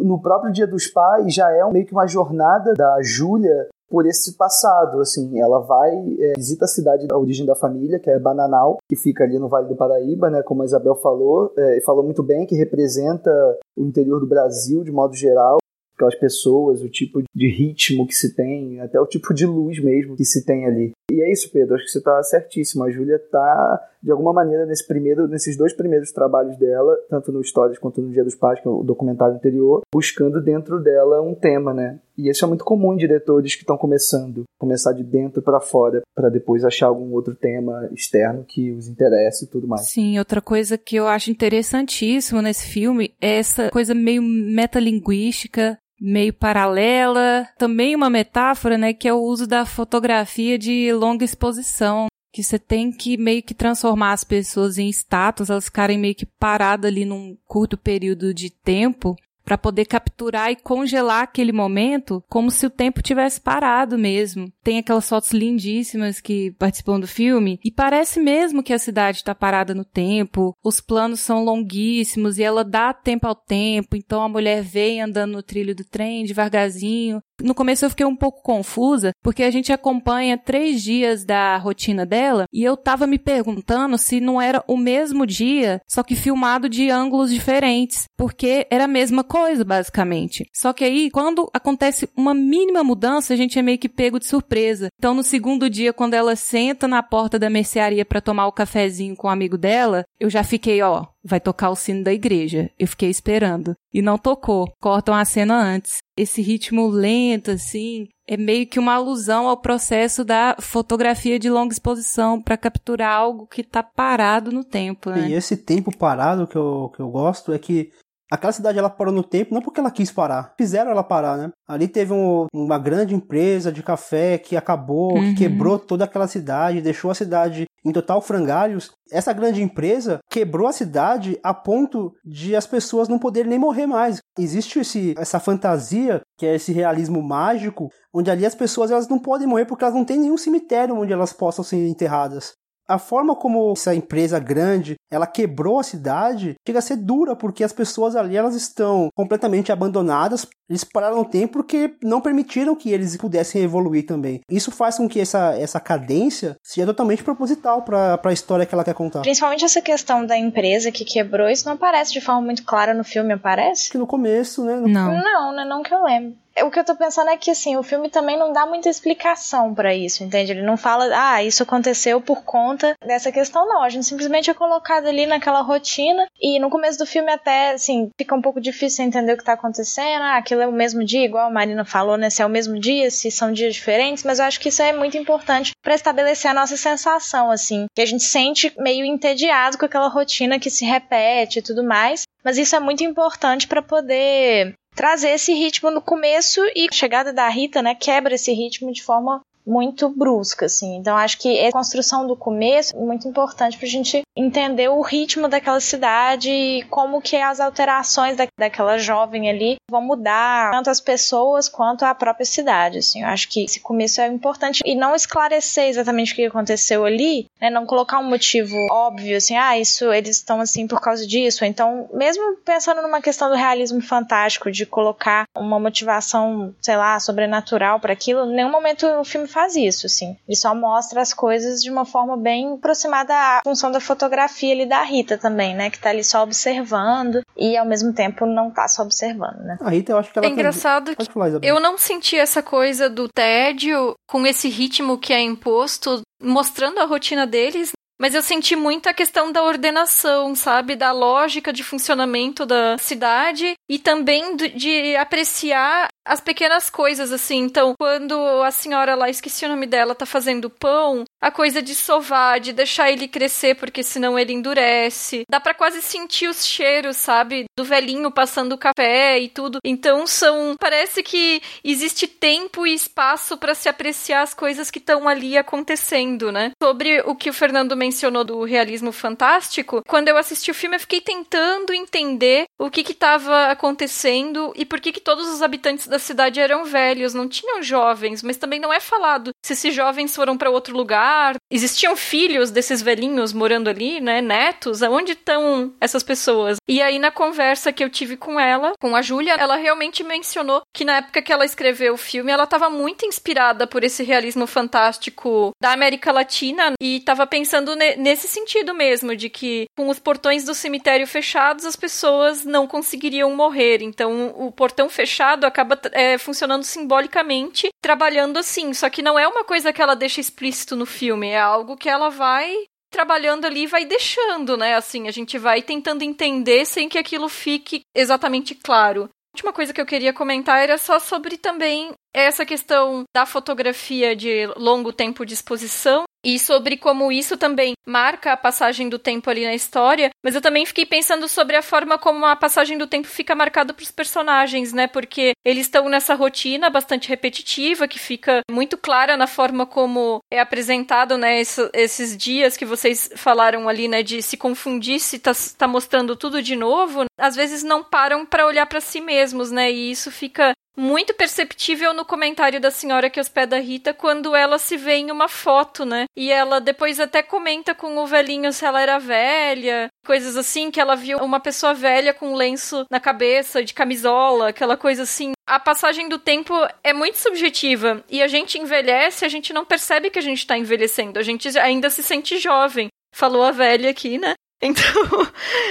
no próprio Dia dos Pais já é meio que uma jornada da Júlia por esse passado, assim, ela vai, é, visita a cidade da origem da família, que é Bananal, que fica ali no Vale do Paraíba, né, como a Isabel falou, é, e falou muito bem, que representa o interior do Brasil de modo geral, aquelas pessoas, o tipo de ritmo que se tem, até o tipo de luz mesmo que se tem ali. E é isso, Pedro, acho que você está certíssimo. A Júlia está, de alguma maneira, nesse primeiro, nesses dois primeiros trabalhos dela, tanto no Histórias quanto no Dia dos Pais, que é o documentário anterior, buscando dentro dela um tema, né? E isso é muito comum em diretores que estão começando, começar de dentro para fora, para depois achar algum outro tema externo que os interesse e tudo mais. Sim, outra coisa que eu acho interessantíssimo nesse filme é essa coisa meio metalinguística meio paralela, também uma metáfora, né, que é o uso da fotografia de longa exposição, que você tem que meio que transformar as pessoas em status, elas ficarem meio que paradas ali num curto período de tempo para poder capturar e congelar aquele momento como se o tempo tivesse parado mesmo. Tem aquelas fotos lindíssimas que participam do filme e parece mesmo que a cidade está parada no tempo. Os planos são longuíssimos e ela dá tempo ao tempo, então a mulher vem andando no trilho do trem devagarzinho no começo eu fiquei um pouco confusa, porque a gente acompanha três dias da rotina dela e eu tava me perguntando se não era o mesmo dia, só que filmado de ângulos diferentes, porque era a mesma coisa, basicamente. Só que aí, quando acontece uma mínima mudança, a gente é meio que pego de surpresa. Então, no segundo dia, quando ela senta na porta da mercearia para tomar o cafezinho com o amigo dela, eu já fiquei, ó, vai tocar o sino da igreja. Eu fiquei esperando. E não tocou. Cortam a cena antes. Esse ritmo lento, assim, é meio que uma alusão ao processo da fotografia de longa exposição para capturar algo que está parado no tempo, né? E esse tempo parado que eu, que eu gosto é que Aquela cidade ela parou no tempo não porque ela quis parar, fizeram ela parar, né? Ali teve um, uma grande empresa de café que acabou, uhum. que quebrou toda aquela cidade, deixou a cidade em total frangalhos. Essa grande empresa quebrou a cidade a ponto de as pessoas não poderem nem morrer mais. Existe esse, essa fantasia, que é esse realismo mágico, onde ali as pessoas elas não podem morrer porque elas não têm nenhum cemitério onde elas possam ser enterradas. A forma como essa empresa grande, ela quebrou a cidade, chega a ser dura, porque as pessoas ali, elas estão completamente abandonadas, eles pararam o tempo porque não permitiram que eles pudessem evoluir também. Isso faz com que essa, essa cadência seja totalmente proposital para a história que ela quer contar. Principalmente essa questão da empresa que quebrou, isso não aparece de forma muito clara no filme, aparece? Que no começo, né? No... Não. Não, né? Não que eu lembro o que eu tô pensando é que, assim, o filme também não dá muita explicação para isso, entende? Ele não fala, ah, isso aconteceu por conta dessa questão, não. A gente simplesmente é colocado ali naquela rotina e no começo do filme até, assim, fica um pouco difícil entender o que tá acontecendo. Ah, aquilo é o mesmo dia, igual a Marina falou, né? Se é o mesmo dia, se são dias diferentes, mas eu acho que isso é muito importante para estabelecer a nossa sensação, assim, que a gente sente meio entediado com aquela rotina que se repete e tudo mais. Mas isso é muito importante para poder trazer esse ritmo no começo e a chegada da Rita, né, quebra esse ritmo de forma muito brusca, assim. Então acho que a construção do começo é muito importante para a gente entender o ritmo daquela cidade e como que as alterações da, daquela jovem ali vão mudar tanto as pessoas quanto a própria cidade, assim. Eu acho que esse começo é importante e não esclarecer exatamente o que aconteceu ali, né? Não colocar um motivo óbvio, assim, ah, isso, eles estão assim por causa disso. Então, mesmo pensando numa questão do realismo fantástico, de colocar uma motivação, sei lá, sobrenatural para aquilo, em nenhum momento o filme faz isso, assim. Ele só mostra as coisas de uma forma bem aproximada à função da fotografia ali da Rita também, né? Que tá ali só observando e ao mesmo tempo não tá só observando, né? A Rita, eu acho que ela É engraçado Pode falar, Isabel. eu não senti essa coisa do tédio com esse ritmo que é imposto, mostrando a rotina deles, mas eu senti muito a questão da ordenação, sabe? Da lógica de funcionamento da cidade e também de apreciar as pequenas coisas, assim. Então, quando a senhora lá, esqueci o nome dela, tá fazendo pão, a coisa de sovar, de deixar ele crescer, porque senão ele endurece. Dá para quase sentir os cheiros, sabe? Do velhinho passando o café e tudo. Então, são. Parece que existe tempo e espaço para se apreciar as coisas que estão ali acontecendo, né? Sobre o que o Fernando mencionou do realismo fantástico, quando eu assisti o filme, eu fiquei tentando entender o que que tava acontecendo e por que que todos os habitantes da cidade eram velhos, não tinham jovens, mas também não é falado se esses jovens foram para outro lugar. Existiam filhos desses velhinhos morando ali, né? Netos. Aonde estão essas pessoas? E aí, na conversa que eu tive com ela, com a Júlia, ela realmente mencionou que na época que ela escreveu o filme, ela estava muito inspirada por esse realismo fantástico da América Latina e estava pensando ne nesse sentido mesmo, de que com os portões do cemitério fechados, as pessoas não conseguiriam morrer. Então, o portão fechado acaba é, funcionando simbolicamente, trabalhando assim. Só que não é uma coisa que ela deixa explícito no filme, é algo que ela vai trabalhando ali e vai deixando, né? Assim, a gente vai tentando entender sem que aquilo fique exatamente claro. A última coisa que eu queria comentar era só sobre também essa questão da fotografia de longo tempo de exposição e sobre como isso também marca a passagem do tempo ali na história, mas eu também fiquei pensando sobre a forma como a passagem do tempo fica marcada para os personagens, né? Porque eles estão nessa rotina bastante repetitiva que fica muito clara na forma como é apresentado, né? Esse, esses dias que vocês falaram ali, né? De se confundir, se tá, tá mostrando tudo de novo, às vezes não param para olhar para si mesmos, né? E isso fica muito perceptível no comentário da senhora que hospeda a Rita quando ela se vê em uma foto, né? E ela depois até comenta com o velhinho se ela era velha, coisas assim, que ela viu uma pessoa velha com um lenço na cabeça, de camisola, aquela coisa assim. A passagem do tempo é muito subjetiva e a gente envelhece, a gente não percebe que a gente tá envelhecendo, a gente ainda se sente jovem. Falou a velha aqui, né? Então,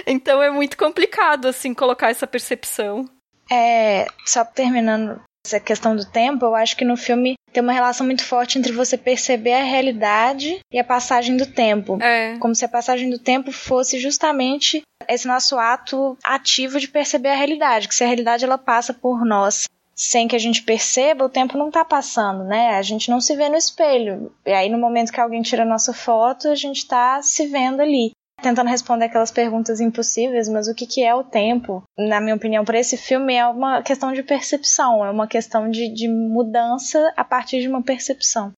então é muito complicado assim colocar essa percepção. É, só terminando essa questão do tempo, eu acho que no filme tem uma relação muito forte entre você perceber a realidade e a passagem do tempo. É. Como se a passagem do tempo fosse justamente esse nosso ato ativo de perceber a realidade, que se a realidade ela passa por nós sem que a gente perceba, o tempo não tá passando, né? A gente não se vê no espelho. E aí, no momento que alguém tira a nossa foto, a gente tá se vendo ali tentando responder aquelas perguntas impossíveis, mas o que, que é o tempo? Na minha opinião, para esse filme é uma questão de percepção, é uma questão de, de mudança a partir de uma percepção.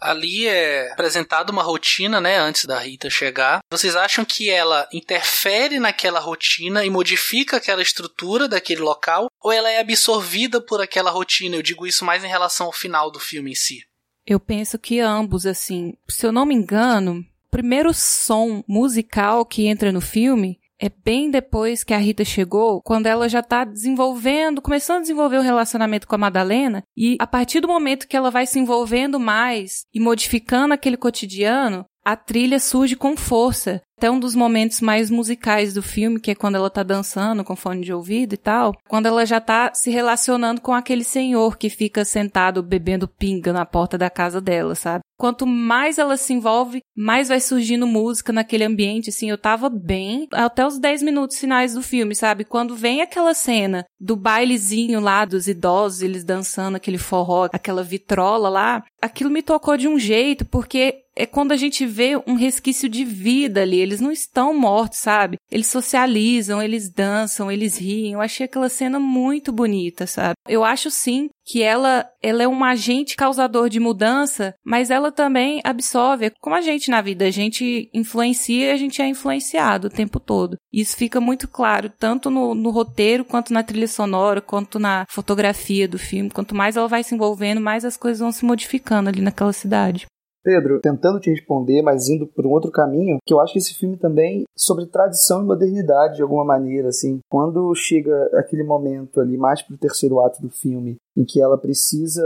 Ali é apresentada uma rotina, né, antes da Rita chegar. Vocês acham que ela interfere naquela rotina e modifica aquela estrutura daquele local? Ou ela é absorvida por aquela rotina? Eu digo isso mais em relação ao final do filme em si. Eu penso que ambos, assim, se eu não me engano, primeiro som musical que entra no filme é bem depois que a Rita chegou, quando ela já tá desenvolvendo, começando a desenvolver o relacionamento com a Madalena, e a partir do momento que ela vai se envolvendo mais e modificando aquele cotidiano, a trilha surge com força. Até um dos momentos mais musicais do filme, que é quando ela tá dançando com fone de ouvido e tal, quando ela já tá se relacionando com aquele senhor que fica sentado bebendo pinga na porta da casa dela, sabe? Quanto mais ela se envolve, mais vai surgindo música naquele ambiente, assim, eu tava bem até os 10 minutos finais do filme, sabe? Quando vem aquela cena do bailezinho lá dos idosos, eles dançando aquele forró, aquela vitrola lá, aquilo me tocou de um jeito, porque é quando a gente vê um resquício de vida ali. Eles não estão mortos, sabe? Eles socializam, eles dançam, eles riem. Eu achei aquela cena muito bonita, sabe? Eu acho sim que ela, ela é um agente causador de mudança, mas ela também absorve. Como a gente na vida, a gente influencia e a gente é influenciado o tempo todo. Isso fica muito claro, tanto no, no roteiro, quanto na trilha sonora, quanto na fotografia do filme. Quanto mais ela vai se envolvendo, mais as coisas vão se modificando ali naquela cidade. Pedro, tentando te responder, mas indo por um outro caminho, que eu acho que esse filme também sobre tradição e modernidade de alguma maneira, assim. Quando chega aquele momento ali mais pro terceiro ato do filme, em que ela precisa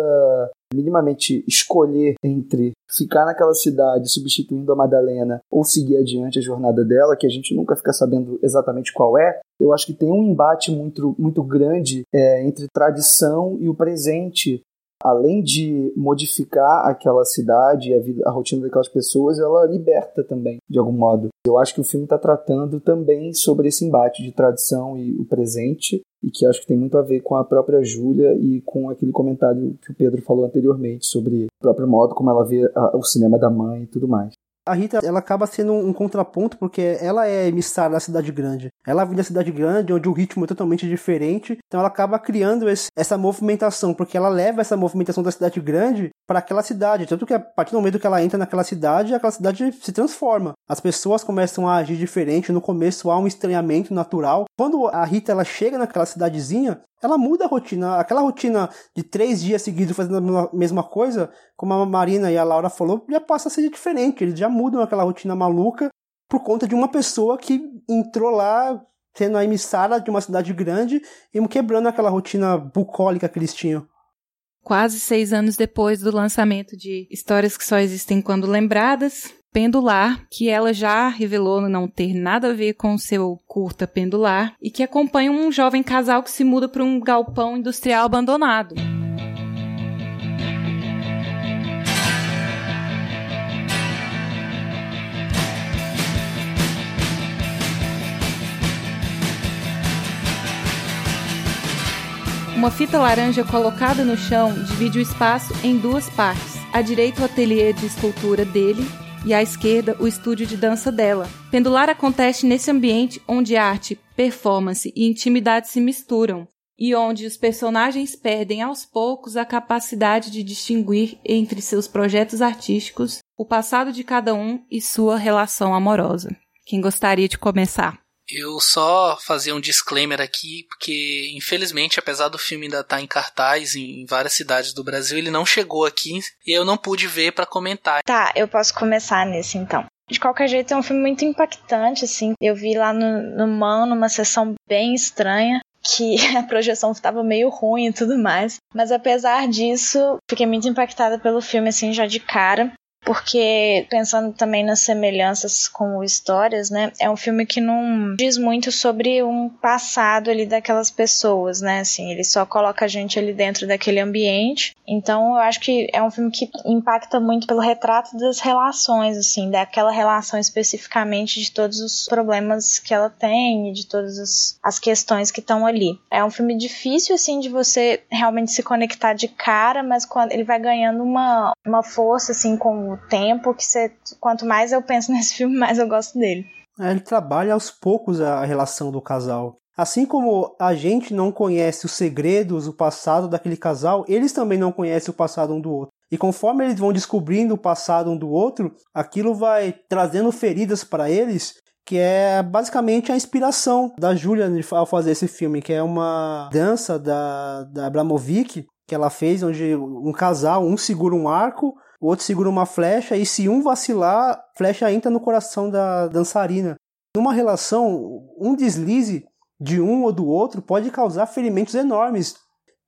minimamente escolher entre ficar naquela cidade substituindo a Madalena ou seguir adiante a jornada dela, que a gente nunca fica sabendo exatamente qual é, eu acho que tem um embate muito, muito grande é, entre tradição e o presente além de modificar aquela cidade e a, a rotina daquelas pessoas, ela liberta também, de algum modo. Eu acho que o filme está tratando também sobre esse embate de tradição e o presente, e que acho que tem muito a ver com a própria Júlia e com aquele comentário que o Pedro falou anteriormente sobre o próprio modo como ela vê a, o cinema da mãe e tudo mais a Rita ela acaba sendo um, contraponto porque ela é emissária da cidade grande. Ela vem da cidade grande, onde o ritmo é totalmente diferente, então ela acaba criando esse, essa movimentação, porque ela leva essa movimentação da cidade grande para aquela cidade. Tanto que a partir do momento que ela entra naquela cidade, aquela cidade se transforma. As pessoas começam a agir diferente. No começo há um estranhamento natural. Quando a Rita ela chega naquela cidadezinha, ela muda a rotina. Aquela rotina de três dias seguidos fazendo a mesma coisa, como a Marina e a Laura falou, já passa a ser diferente. Eles já mudam aquela rotina maluca por conta de uma pessoa que entrou lá sendo a emissária de uma cidade grande e quebrando aquela rotina bucólica que eles tinham. Quase seis anos depois do lançamento de Histórias que Só Existem Quando Lembradas, Pendular, que ela já revelou não ter nada a ver com seu curta Pendular, e que acompanha um jovem casal que se muda para um galpão industrial abandonado. Uma fita laranja colocada no chão divide o espaço em duas partes. À direita, o ateliê de escultura dele e à esquerda, o estúdio de dança dela. Pendular acontece nesse ambiente onde arte, performance e intimidade se misturam e onde os personagens perdem aos poucos a capacidade de distinguir entre seus projetos artísticos, o passado de cada um e sua relação amorosa. Quem gostaria de começar? Eu só fazer um disclaimer aqui, porque infelizmente, apesar do filme ainda estar tá em cartaz em várias cidades do Brasil, ele não chegou aqui e eu não pude ver para comentar. Tá, eu posso começar nesse então. De qualquer jeito, é um filme muito impactante, assim. Eu vi lá no, no Man, numa sessão bem estranha, que a projeção estava meio ruim e tudo mais. Mas apesar disso, fiquei muito impactada pelo filme, assim, já de cara porque pensando também nas semelhanças com histórias, né? É um filme que não diz muito sobre um passado ali daquelas pessoas, né? Assim, ele só coloca a gente ali dentro daquele ambiente. Então, eu acho que é um filme que impacta muito pelo retrato das relações, assim, daquela relação especificamente de todos os problemas que ela tem de todas as, questões que estão ali. É um filme difícil, assim, de você realmente se conectar de cara, mas quando ele vai ganhando uma, uma força, assim, com tempo que você, quanto mais eu penso nesse filme, mais eu gosto dele. É, ele trabalha aos poucos a relação do casal. Assim como a gente não conhece os segredos, o passado daquele casal, eles também não conhecem o passado um do outro. E conforme eles vão descobrindo o passado um do outro, aquilo vai trazendo feridas para eles, que é basicamente a inspiração da Julia ao fazer esse filme, que é uma dança da, da Abramovic que ela fez, onde um casal, um segura um arco, o outro segura uma flecha e se um vacilar, a flecha entra no coração da dançarina. Numa relação, um deslize de um ou do outro pode causar ferimentos enormes.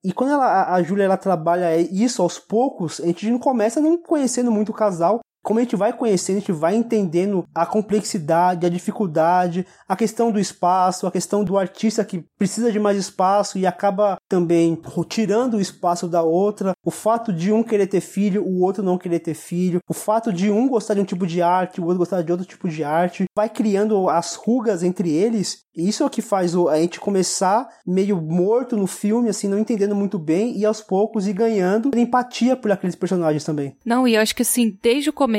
E quando ela, a Júlia ela trabalha isso aos poucos, a gente não começa não conhecendo muito o casal, como a gente vai conhecendo, a gente vai entendendo a complexidade, a dificuldade, a questão do espaço, a questão do artista que precisa de mais espaço e acaba também tirando o espaço da outra, o fato de um querer ter filho, o outro não querer ter filho, o fato de um gostar de um tipo de arte, o outro gostar de outro tipo de arte, vai criando as rugas entre eles. E isso é o que faz a gente começar meio morto no filme, assim, não entendendo muito bem, e aos poucos ir ganhando empatia por aqueles personagens também. Não, e eu acho que assim, desde o começo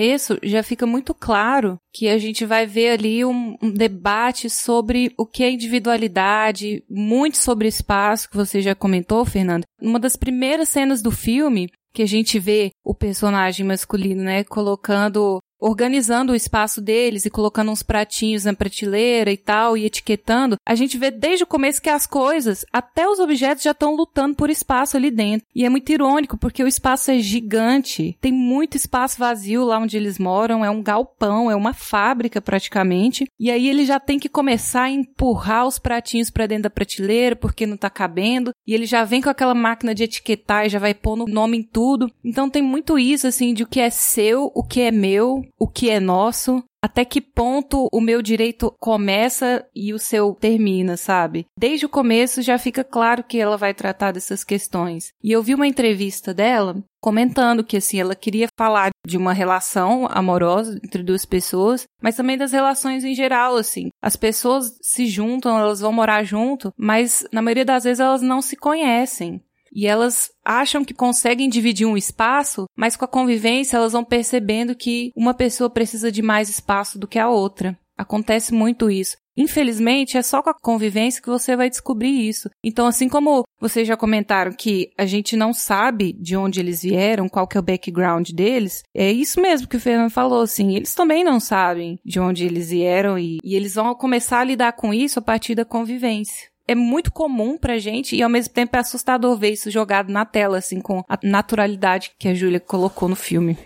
já fica muito claro que a gente vai ver ali um, um, debate sobre o que é individualidade, muito sobre espaço, que você já comentou, Fernando. Uma das primeiras cenas do filme, que a gente vê o personagem masculino, né, colocando organizando o espaço deles e colocando uns pratinhos na prateleira e tal, e etiquetando, a gente vê desde o começo que as coisas, até os objetos já estão lutando por espaço ali dentro. E é muito irônico, porque o espaço é gigante, tem muito espaço vazio lá onde eles moram, é um galpão, é uma fábrica praticamente, e aí ele já tem que começar a empurrar os pratinhos para dentro da prateleira, porque não tá cabendo, e ele já vem com aquela máquina de etiquetar e já vai pôr o nome em tudo. Então tem muito isso, assim, de o que é seu, o que é meu, o que é nosso, até que ponto o meu direito começa e o seu termina, sabe? Desde o começo já fica claro que ela vai tratar dessas questões. E eu vi uma entrevista dela comentando que assim ela queria falar de uma relação amorosa entre duas pessoas, mas também das relações em geral, assim. As pessoas se juntam, elas vão morar junto, mas na maioria das vezes elas não se conhecem. E elas acham que conseguem dividir um espaço, mas com a convivência elas vão percebendo que uma pessoa precisa de mais espaço do que a outra. Acontece muito isso. Infelizmente, é só com a convivência que você vai descobrir isso. Então, assim como vocês já comentaram que a gente não sabe de onde eles vieram, qual que é o background deles, é isso mesmo que o Fernando falou, assim, eles também não sabem de onde eles vieram e, e eles vão começar a lidar com isso a partir da convivência é muito comum pra gente e ao mesmo tempo é assustador ver isso jogado na tela, assim, com a naturalidade que a Júlia colocou no filme.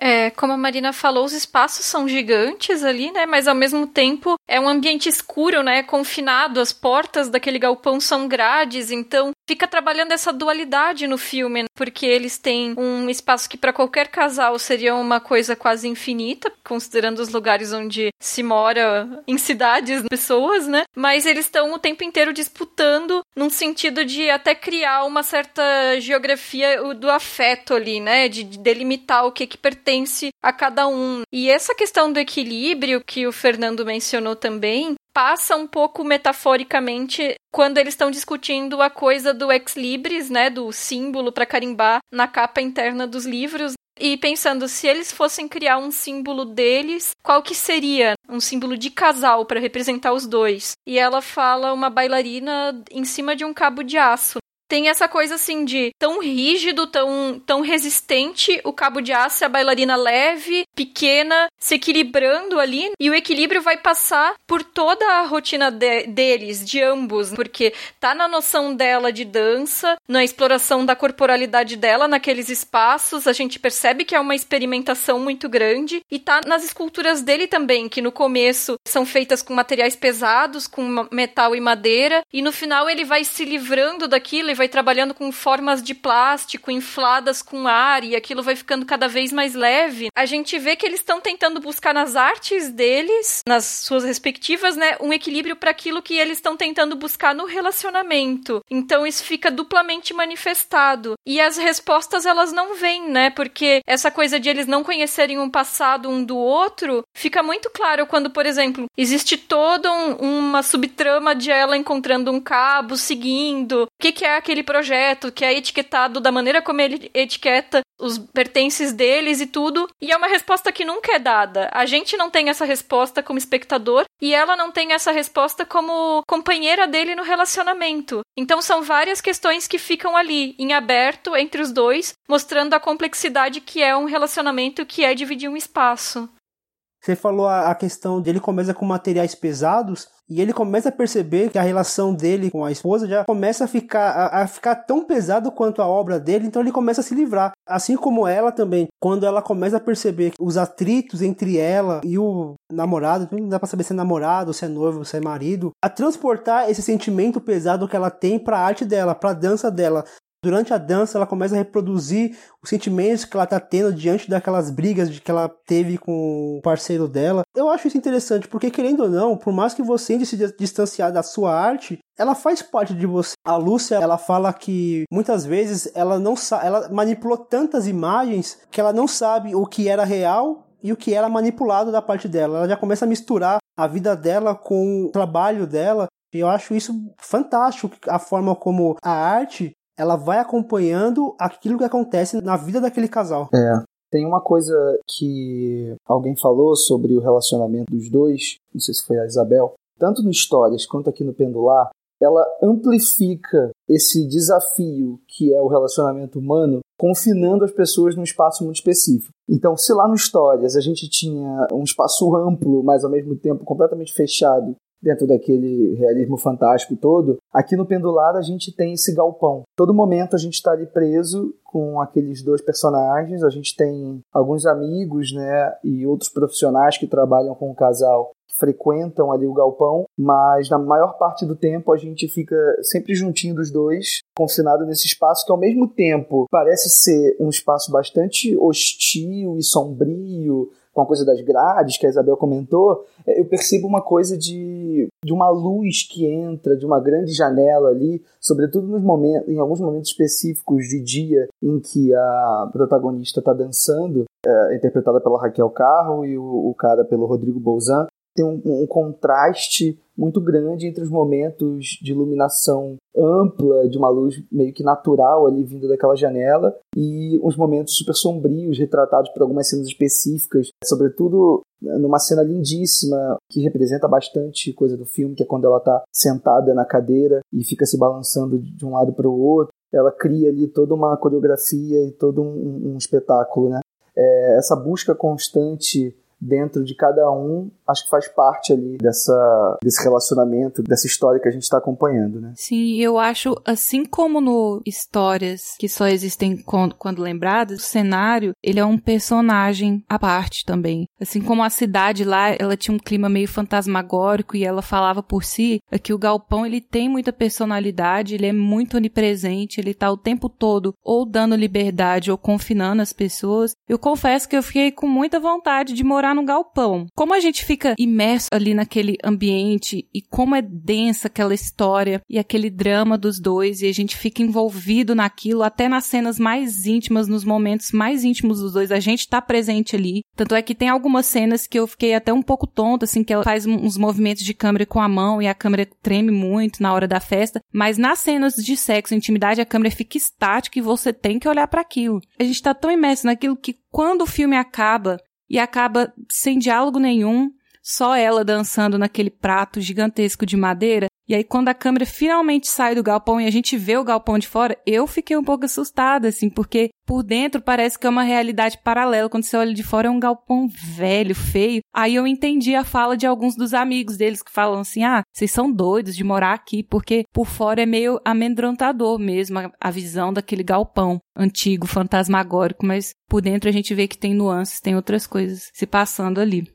É, como a Marina falou, os espaços são gigantes ali, né? Mas ao mesmo tempo é um ambiente escuro, né? Confinado, as portas daquele galpão são grades, então fica trabalhando essa dualidade no filme, porque eles têm um espaço que para qualquer casal seria uma coisa quase infinita, considerando os lugares onde se mora em cidades, pessoas, né? Mas eles estão o tempo inteiro disputando num sentido de até criar uma certa geografia do afeto ali, né? De delimitar o que que pertence a cada um. E essa questão do equilíbrio que o Fernando mencionou também, passa um pouco metaforicamente quando eles estão discutindo a coisa do ex libris, né, do símbolo para carimbar na capa interna dos livros. E pensando, se eles fossem criar um símbolo deles, qual que seria? Um símbolo de casal para representar os dois. E ela fala uma bailarina em cima de um cabo de aço tem essa coisa assim de tão rígido, tão, tão resistente, o cabo de aço, a bailarina leve, pequena, se equilibrando ali, e o equilíbrio vai passar por toda a rotina de, deles, de ambos, porque tá na noção dela de dança, na exploração da corporalidade dela naqueles espaços, a gente percebe que é uma experimentação muito grande, e tá nas esculturas dele também, que no começo são feitas com materiais pesados, com metal e madeira, e no final ele vai se livrando daquilo vai trabalhando com formas de plástico infladas com ar e aquilo vai ficando cada vez mais leve. A gente vê que eles estão tentando buscar nas artes deles, nas suas respectivas, né, um equilíbrio para aquilo que eles estão tentando buscar no relacionamento. Então isso fica duplamente manifestado. E as respostas elas não vêm, né? Porque essa coisa de eles não conhecerem um passado um do outro fica muito claro quando, por exemplo, existe toda um, uma subtrama de ela encontrando um cabo, seguindo. O que, que é aquele projeto que é etiquetado da maneira como ele etiqueta os pertences deles e tudo, e é uma resposta que nunca é dada. A gente não tem essa resposta como espectador e ela não tem essa resposta como companheira dele no relacionamento. Então são várias questões que ficam ali em aberto entre os dois, mostrando a complexidade que é um relacionamento que é dividir um espaço. Você falou a, questão dele começa com materiais pesados e ele começa a perceber que a relação dele com a esposa já começa a ficar, a, a, ficar tão pesado quanto a obra dele, então ele começa a se livrar. Assim como ela também, quando ela começa a perceber os atritos entre ela e o namorado, não dá pra saber se é namorado, se é noivo, se é marido, a transportar esse sentimento pesado que ela tem pra arte dela, pra dança dela. Durante a dança, ela começa a reproduzir os sentimentos que ela está tendo diante daquelas brigas de que ela teve com o parceiro dela. Eu acho isso interessante, porque querendo ou não, por mais que você tente se distanciar da sua arte, ela faz parte de você. A Lúcia, ela fala que muitas vezes ela não ela manipulou tantas imagens que ela não sabe o que era real e o que era manipulado da parte dela. Ela já começa a misturar a vida dela com o trabalho dela. Eu acho isso fantástico, a forma como a arte ela vai acompanhando aquilo que acontece na vida daquele casal. É. Tem uma coisa que alguém falou sobre o relacionamento dos dois, não sei se foi a Isabel, tanto no Histórias quanto aqui no Pendular, ela amplifica esse desafio que é o relacionamento humano, confinando as pessoas num espaço muito específico. Então, se lá no Histórias a gente tinha um espaço amplo, mas ao mesmo tempo completamente fechado, dentro daquele realismo fantástico todo, aqui no Pendular a gente tem esse galpão. Todo momento a gente está ali preso com aqueles dois personagens, a gente tem alguns amigos, né, e outros profissionais que trabalham com o casal que frequentam ali o galpão, mas na maior parte do tempo a gente fica sempre juntinho dos dois, confinado nesse espaço que ao mesmo tempo parece ser um espaço bastante hostil e sombrio, com a coisa das grades que a Isabel comentou, é, eu percebo uma coisa de, de uma luz que entra de uma grande janela ali, sobretudo nos momentos, em alguns momentos específicos de dia em que a protagonista está dançando, é, interpretada pela Raquel Carro e o, o cara pelo Rodrigo Bolzan, tem um, um, contraste muito grande entre os momentos de iluminação ampla, de uma luz meio que natural ali vindo daquela janela, e uns momentos super sombrios, retratados por algumas cenas específicas, sobretudo numa cena lindíssima que representa bastante coisa do filme, que é quando ela está sentada na cadeira e fica se balançando de um lado para o outro. Ela cria ali toda uma coreografia e todo um, um espetáculo, né? É, essa busca constante dentro de cada um, acho que faz parte ali dessa, desse relacionamento, dessa história que a gente está acompanhando, né? Sim, eu acho, assim como no Histórias que só existem quando, quando lembradas, o cenário, ele é um personagem à parte também. Assim como a cidade lá, ela tinha um clima meio fantasmagórico e ela falava por si, aqui o galpão, ele tem muita personalidade, ele é muito onipresente, ele tá o tempo todo ou dando liberdade ou confinando as pessoas. Eu confesso que eu fiquei com muita vontade de morar no galpão. Como a gente fica imerso ali naquele ambiente e como é densa aquela história e aquele drama dos dois e a gente fica envolvido naquilo até nas cenas mais íntimas, nos momentos mais íntimos dos dois, a gente tá presente ali. Tanto é que tem algumas cenas que eu fiquei até um pouco tonta, assim, que ela faz uns movimentos de câmera com a mão e a câmera treme muito na hora da festa, mas nas cenas de sexo e intimidade a câmera fica estática e você tem que olhar para aquilo. A gente tá tão imerso naquilo que quando o filme acaba, e acaba sem diálogo nenhum, só ela dançando naquele prato gigantesco de madeira. E aí, quando a câmera finalmente sai do galpão e a gente vê o galpão de fora, eu fiquei um pouco assustada, assim, porque por dentro parece que é uma realidade paralela. Quando você olha de fora, é um galpão velho, feio. Aí eu entendi a fala de alguns dos amigos deles que falam assim: ah, vocês são doidos de morar aqui, porque por fora é meio amedrontador mesmo a, a visão daquele galpão antigo, fantasmagórico, mas por dentro a gente vê que tem nuances, tem outras coisas se passando ali.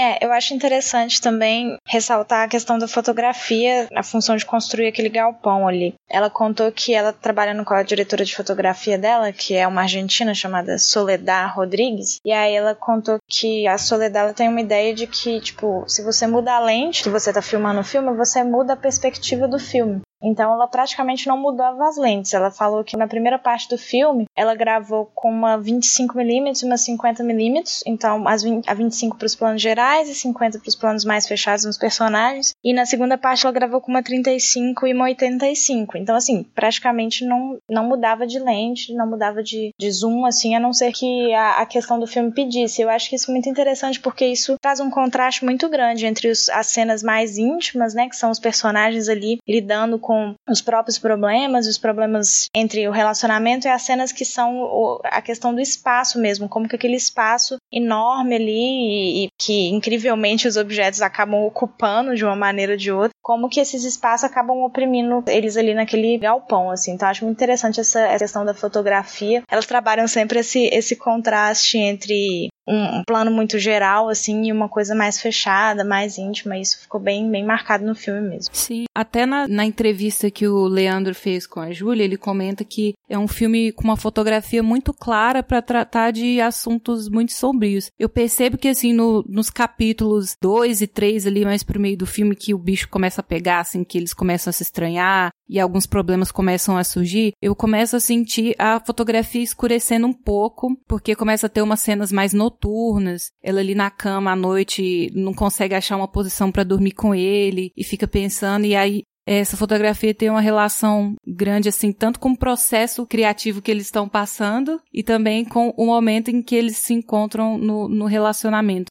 É, eu acho interessante também ressaltar a questão da fotografia, a função de construir aquele galpão ali. Ela contou que ela trabalhando com a diretora de fotografia dela, que é uma argentina chamada Soledad Rodrigues, e aí ela contou que a Soledad tem uma ideia de que, tipo, se você muda a lente que você tá filmando o filme, você muda a perspectiva do filme. Então ela praticamente não mudava as lentes. Ela falou que na primeira parte do filme ela gravou com uma 25mm e uma 50mm, então as 20, a 25 para os planos gerais e 50 para os planos mais fechados nos personagens. E na segunda parte ela gravou com uma 35 e uma 85. Então assim, praticamente não, não mudava de lente, não mudava de, de zoom, assim, a não ser que a, a questão do filme pedisse. Eu acho que isso é muito interessante porque isso traz um contraste muito grande entre os, as cenas mais íntimas, né, que são os personagens ali lidando com com os próprios problemas, os problemas entre o relacionamento e as cenas que são a questão do espaço mesmo, como que aquele espaço enorme ali e, que incrivelmente os objetos acabam ocupando de uma maneira ou de outra, como que esses espaços acabam oprimindo eles ali naquele galpão, assim. Então acho muito interessante essa, essa questão da fotografia. Elas trabalham sempre esse, esse contraste entre um, plano muito geral, assim, e uma coisa mais fechada, mais íntima. Isso ficou bem, bem marcado no filme mesmo. Sim, até na, na entrevista que o Leandro fez com a Júlia, ele comenta que é um filme com uma fotografia muito clara para tratar de assuntos muito sombrios. Eu percebo que, assim, no, nos capítulos 2 e 3 ali, mais pro meio do filme, que o bicho começa a pegar, assim, que eles começam a se estranhar e alguns problemas começam a surgir, eu começo a sentir a fotografia escurecendo um pouco, porque começa a ter umas cenas mais noturnas. Ela ali na cama à noite não consegue achar uma posição para dormir com ele e fica pensando, e aí essa fotografia tem uma relação grande, assim, tanto com o processo criativo que eles estão passando e também com o momento em que eles se encontram no, no relacionamento.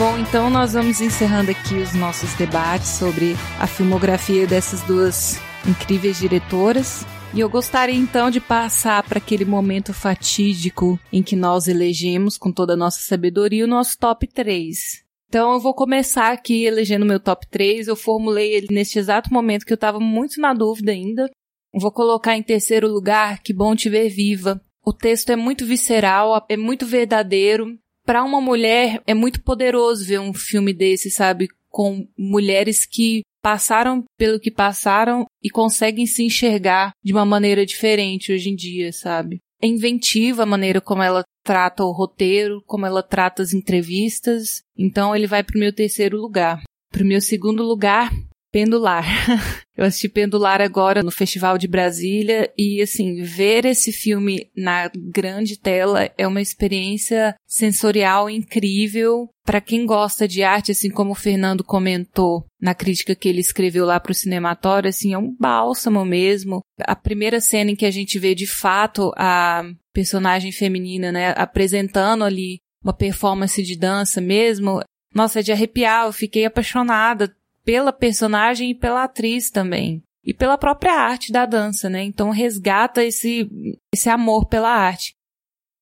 Bom, então nós vamos encerrando aqui os nossos debates sobre a filmografia dessas duas incríveis diretoras. E eu gostaria então de passar para aquele momento fatídico em que nós elegemos com toda a nossa sabedoria o nosso top 3. Então eu vou começar aqui elegendo meu top 3. Eu formulei ele neste exato momento que eu estava muito na dúvida ainda. Vou colocar em terceiro lugar Que Bom Te Ver Viva. O texto é muito visceral, é muito verdadeiro para uma mulher é muito poderoso ver um filme desse, sabe? Com mulheres que passaram pelo que passaram e conseguem se enxergar de uma maneira diferente hoje em dia, sabe? É inventiva a maneira como ela trata o roteiro, como ela trata as entrevistas. Então ele vai pro meu terceiro lugar. Pro meu segundo lugar, Pendular. Eu assisti Pendular agora no Festival de Brasília e, assim, ver esse filme na grande tela é uma experiência sensorial incrível para quem gosta de arte, assim como o Fernando comentou na crítica que ele escreveu lá para o cinematório, assim, é um bálsamo mesmo. A primeira cena em que a gente vê de fato a personagem feminina, né, apresentando ali uma performance de dança mesmo, nossa, é de arrepiar, eu fiquei apaixonada pela personagem e pela atriz também. E pela própria arte da dança, né? Então resgata esse, esse amor pela arte.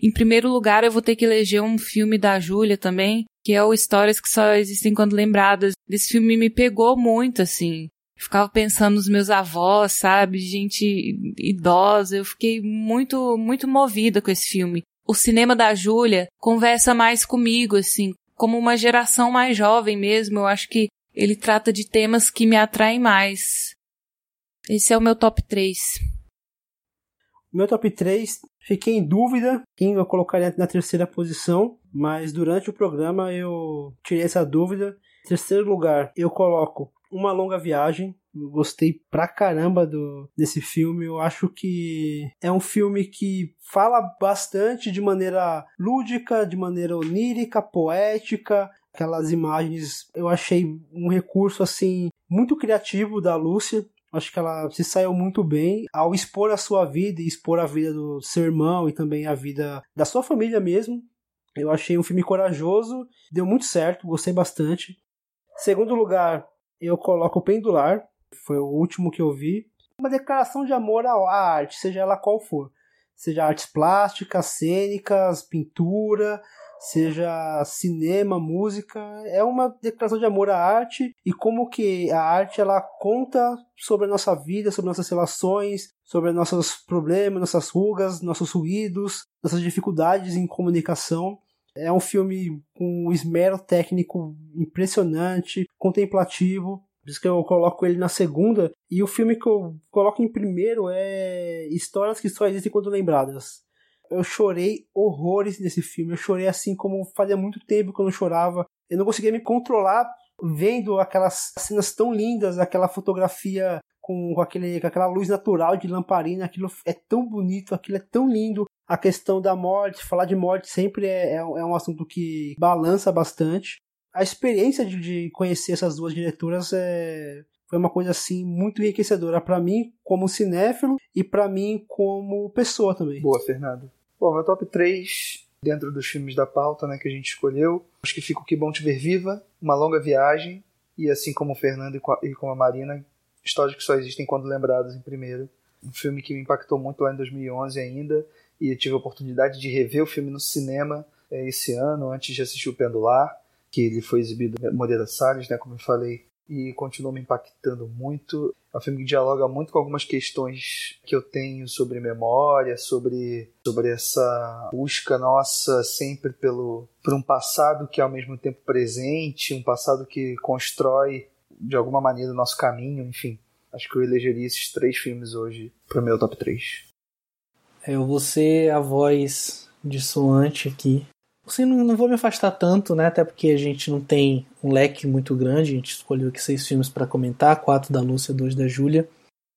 Em primeiro lugar, eu vou ter que eleger um filme da Júlia também, que é o Histórias que Só Existem Quando Lembradas. Esse filme me pegou muito, assim. Ficava pensando nos meus avós, sabe? Gente idosa. Eu fiquei muito, muito movida com esse filme. O cinema da Júlia conversa mais comigo, assim, como uma geração mais jovem mesmo. Eu acho que ele trata de temas que me atraem mais. Esse é o meu top 3. Meu top 3, fiquei em dúvida quem eu colocaria na terceira posição, mas durante o programa eu tirei essa dúvida. Em terceiro lugar, eu coloco Uma Longa Viagem. Eu gostei pra caramba do, desse filme. Eu acho que é um filme que fala bastante de maneira lúdica, de maneira onírica, poética, aquelas imagens, eu achei um recurso assim muito criativo da Lúcia. Acho que ela se saiu muito bem ao expor a sua vida e expor a vida do seu irmão e também a vida da sua família mesmo. Eu achei um filme corajoso, deu muito certo, gostei bastante. Segundo lugar, eu coloco o Pendular, foi o último que eu vi. Uma declaração de amor à arte, seja ela qual for. Seja artes plásticas, cênicas, pintura, seja cinema, música, é uma declaração de amor à arte e como que a arte ela conta sobre a nossa vida, sobre nossas relações, sobre nossos problemas, nossas rugas, nossos ruídos, nossas dificuldades em comunicação. É um filme com um esmero técnico impressionante, contemplativo, por isso que eu coloco ele na segunda. E o filme que eu coloco em primeiro é Histórias que só existem quando lembradas eu chorei horrores nesse filme. Eu chorei assim como fazia muito tempo que eu não chorava. Eu não conseguia me controlar vendo aquelas cenas tão lindas, aquela fotografia com, aquele, com aquela luz natural de lamparina. Aquilo é tão bonito, aquilo é tão lindo. A questão da morte, falar de morte sempre é, é, é um assunto que balança bastante. A experiência de, de conhecer essas duas diretoras é, foi uma coisa assim muito enriquecedora para mim como cinéfilo e para mim como pessoa também. Boa, Fernando. Bom, meu top 3 dentro dos filmes da pauta, né, que a gente escolheu, acho que fica o Que Bom Te Ver Viva, Uma Longa Viagem e assim como o Fernando e com a Marina, histórias que só existem quando lembradas em primeiro. Um filme que me impactou muito lá em 2011 ainda e tive a oportunidade de rever o filme no cinema é, esse ano, antes de assistir o Pendular, que ele foi exibido no Moreira Salles, né, como eu falei, e continuou me impactando muito. É um filme que dialoga muito com algumas questões que eu tenho sobre memória, sobre, sobre essa busca nossa sempre pelo, por um passado que é ao mesmo tempo presente, um passado que constrói de alguma maneira o nosso caminho, enfim. Acho que eu elegeria esses três filmes hoje para o meu top 3. É, eu vou ser a voz dissoante aqui Assim, não, não, vou me afastar tanto, né? Até porque a gente não tem um leque muito grande. A gente escolheu aqui seis filmes para comentar: quatro da Lúcia, dois da Júlia.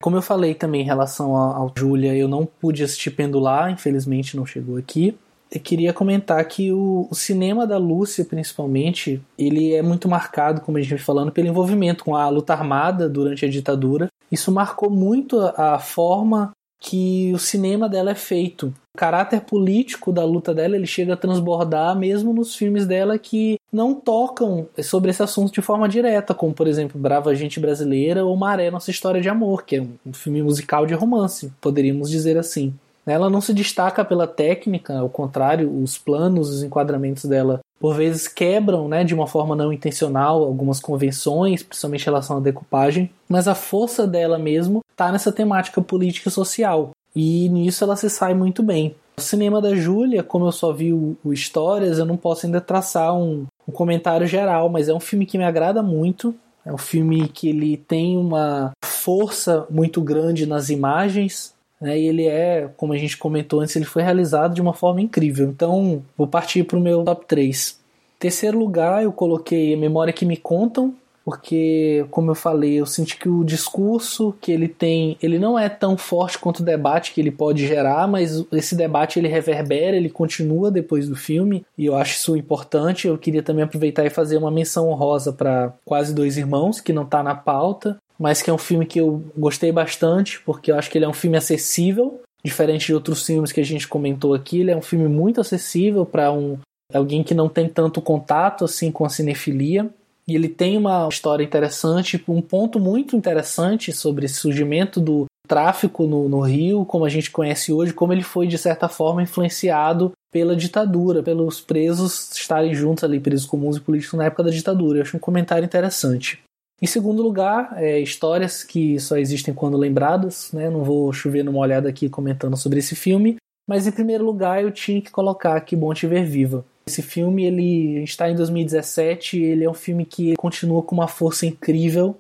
Como eu falei também em relação ao Júlia, eu não pude assistir Pendular, infelizmente não chegou aqui. Eu queria comentar que o, o, cinema da Lúcia, principalmente, ele é muito marcado, como a gente vem falando, pelo envolvimento com a luta armada durante a ditadura. Isso marcou muito a, a forma que o cinema dela é feito. O caráter político da luta dela ele chega a transbordar mesmo nos filmes dela que não tocam sobre esse assunto de forma direta, como por exemplo Brava Gente Brasileira ou Maré Nossa História de Amor, que é um filme musical de romance, poderíamos dizer assim. Ela não se destaca pela técnica, ao contrário, os planos, os enquadramentos dela por vezes quebram, né, de uma forma não intencional, algumas convenções, principalmente em relação à decupagem, mas a força dela mesmo está nessa temática política e social. E nisso ela se sai muito bem. O cinema da Júlia, como eu só vi o, o Histórias, eu não posso ainda traçar um, um comentário geral, mas é um filme que me agrada muito. É um filme que ele tem uma força muito grande nas imagens, né? E ele é, como a gente comentou antes, ele foi realizado de uma forma incrível. Então, vou partir para o meu top 3. Terceiro lugar, eu coloquei Memória que Me Contam, porque, como eu falei, eu senti que o discurso que ele tem, ele não é tão forte quanto o debate que ele pode gerar, mas esse debate ele reverbera, ele continua depois do filme, e eu acho isso importante. Eu queria também aproveitar e fazer uma menção honrosa para Quase Dois Irmãos, que não está na pauta, mas que é um filme que eu gostei bastante, porque eu acho que ele é um filme acessível, diferente de outros filmes que a gente comentou aqui, ele é um filme muito acessível para um alguém que não tem tanto contato assim com a cinefilia. E ele tem uma história interessante, um ponto muito interessante sobre esse surgimento do tráfico no, no Rio, como a gente conhece hoje, como ele foi de certa forma influenciado pela ditadura, pelos presos estarem juntos ali, presos comuns e políticos na época da ditadura. Eu acho um comentário interessante. Em segundo lugar, é, histórias que só existem quando lembradas, né? Não vou chover numa olhada aqui comentando sobre esse filme, mas em primeiro lugar eu tinha que colocar Que Bom Te Ver Viva. Esse filme ele está em 2017, ele é um filme que continua com uma força incrível.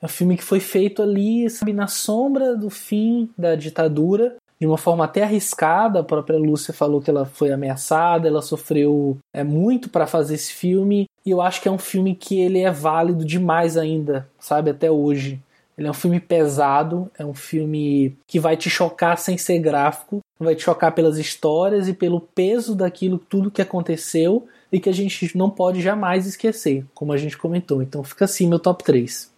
É um filme que foi feito ali, sabe, na sombra do fim da ditadura, de uma forma até arriscada. A própria Lúcia falou que ela foi ameaçada, ela sofreu é, muito para fazer esse filme. E eu acho que é um filme que ele é válido demais ainda, sabe, até hoje. Ele é um filme pesado, é um filme que vai te chocar sem ser gráfico, vai te chocar pelas histórias e pelo peso daquilo, tudo que aconteceu e que a gente não pode jamais esquecer, como a gente comentou. Então fica assim meu top 3.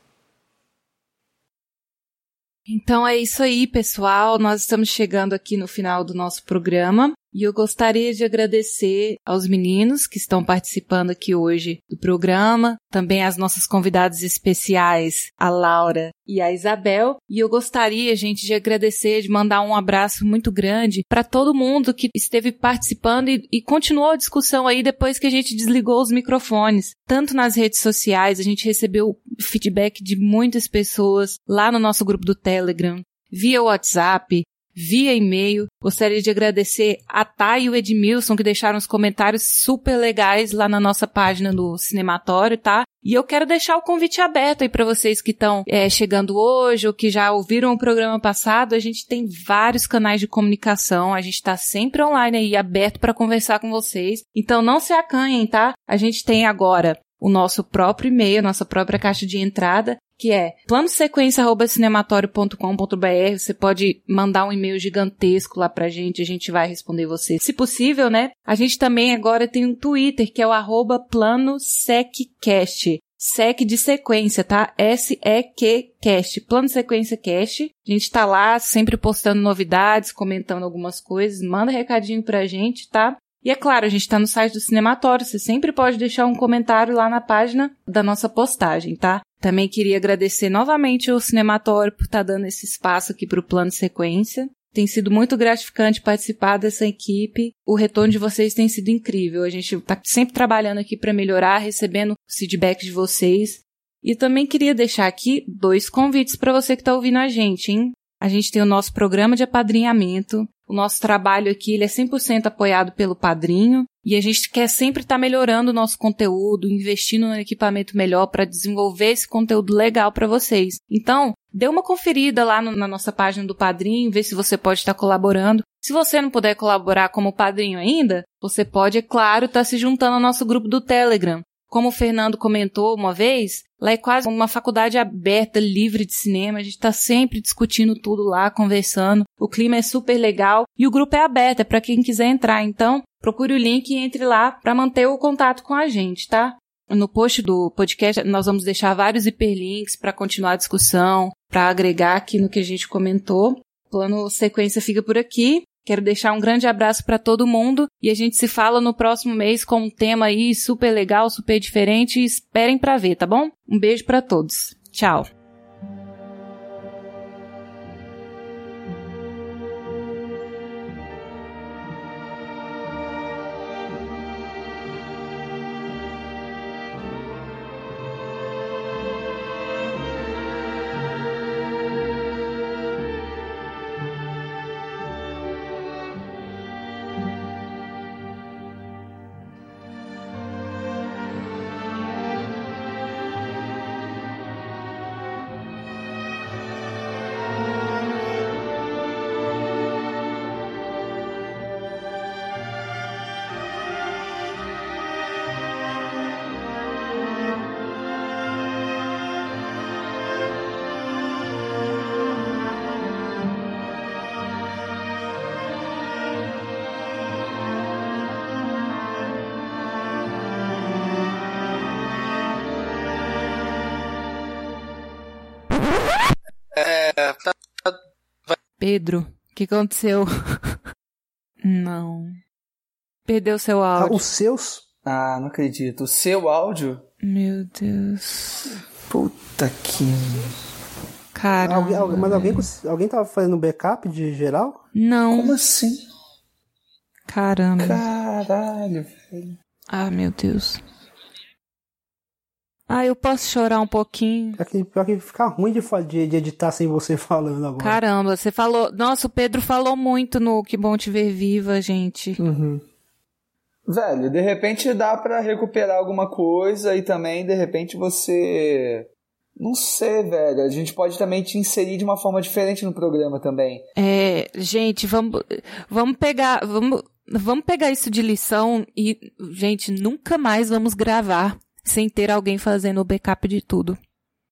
Então é isso aí, pessoal. Nós estamos chegando aqui no final do nosso programa. E eu gostaria de agradecer aos meninos que estão participando aqui hoje do programa, também às nossas convidadas especiais, a Laura e a Isabel. E eu gostaria, gente, de agradecer, de mandar um abraço muito grande para todo mundo que esteve participando e, e, continuou a discussão aí depois que a gente desligou os microfones. Tanto nas redes sociais, a gente recebeu feedback de muitas pessoas lá no nosso grupo do Telegram, via WhatsApp, via e-mail. Gostaria de agradecer a Thay e o Edmilson que deixaram os comentários super legais lá na nossa página do Cinematório, tá? E eu quero deixar o convite aberto aí para vocês que estão é, chegando hoje ou que já ouviram o programa passado. A gente tem vários canais de comunicação, a gente está sempre online aí, aberto para conversar com vocês. Então não se acanhem, tá? A gente tem agora o nosso próprio e-mail, nossa própria caixa de entrada, que é planosequência.cinematório.com.br. Você pode mandar um e-mail gigantesco lá pra gente, a gente vai responder você. Se possível, né? A gente também agora tem um Twitter, que é o arroba planoseccast. SEC de sequência, tá? S-E-Q Cast, Plano Sequência Cast. A gente tá lá sempre postando novidades, comentando algumas coisas. Manda recadinho pra gente, tá? E é claro, a gente tá no site do Cinematório, você sempre pode deixar um comentário lá na página da nossa postagem, tá? Também queria agradecer novamente ao Cinematório por estar tá dando esse espaço aqui para o plano sequência. Tem sido muito gratificante participar dessa equipe. O retorno de vocês tem sido incrível. A gente está sempre trabalhando aqui para melhorar, recebendo feedback de vocês. E também queria deixar aqui dois convites para você que está ouvindo a gente, hein? A gente tem o nosso programa de apadrinhamento. O nosso trabalho aqui ele é 100% apoiado pelo padrinho. E a gente quer sempre estar tá melhorando o nosso conteúdo, investindo no equipamento melhor para desenvolver esse conteúdo legal para vocês. Então, dê uma conferida lá no, na nossa página do Padrinho, vê se você pode estar tá colaborando. Se você não puder colaborar como padrinho ainda, você pode, é claro, estar tá se juntando ao nosso grupo do Telegram. Como o Fernando comentou uma vez, lá é quase uma faculdade aberta, livre de cinema. A gente está sempre discutindo tudo lá, conversando. O clima é super legal e o grupo é aberto, é para quem quiser entrar. Então, procure o link e entre lá para manter o contato com a gente, tá? No post do podcast, nós vamos deixar vários hiperlinks para continuar a discussão, para agregar aqui no que a gente comentou. O plano sequência fica por aqui. Quero deixar um grande abraço para todo mundo e a gente se fala no próximo mês com um tema aí super legal, super diferente. Esperem para ver, tá bom? Um beijo para todos. Tchau. Pedro, o que aconteceu? não. Perdeu seu ah, áudio. Ah, os seus? Ah, não acredito. O seu áudio? Meu Deus. Puta que. Cara. Mas alguém, alguém tava fazendo backup de geral? Não. Como assim? Caramba. Caralho, velho. Ah, meu Deus. Ah, eu posso chorar um pouquinho. É que, pior que fica ruim de, de, de, editar sem você falando agora. Caramba, você falou. Nossa, o Pedro falou muito no Que Bom Te Ver Viva, gente. Uhum. Velho, de repente dá para recuperar alguma coisa e também, de repente, você. Não sei, velho. A gente pode também te inserir de uma forma diferente no programa também. É, gente, vamos, vamos pegar. Vamos, vamos pegar isso de lição e, gente, nunca mais vamos gravar sem ter alguém fazendo o backup de tudo.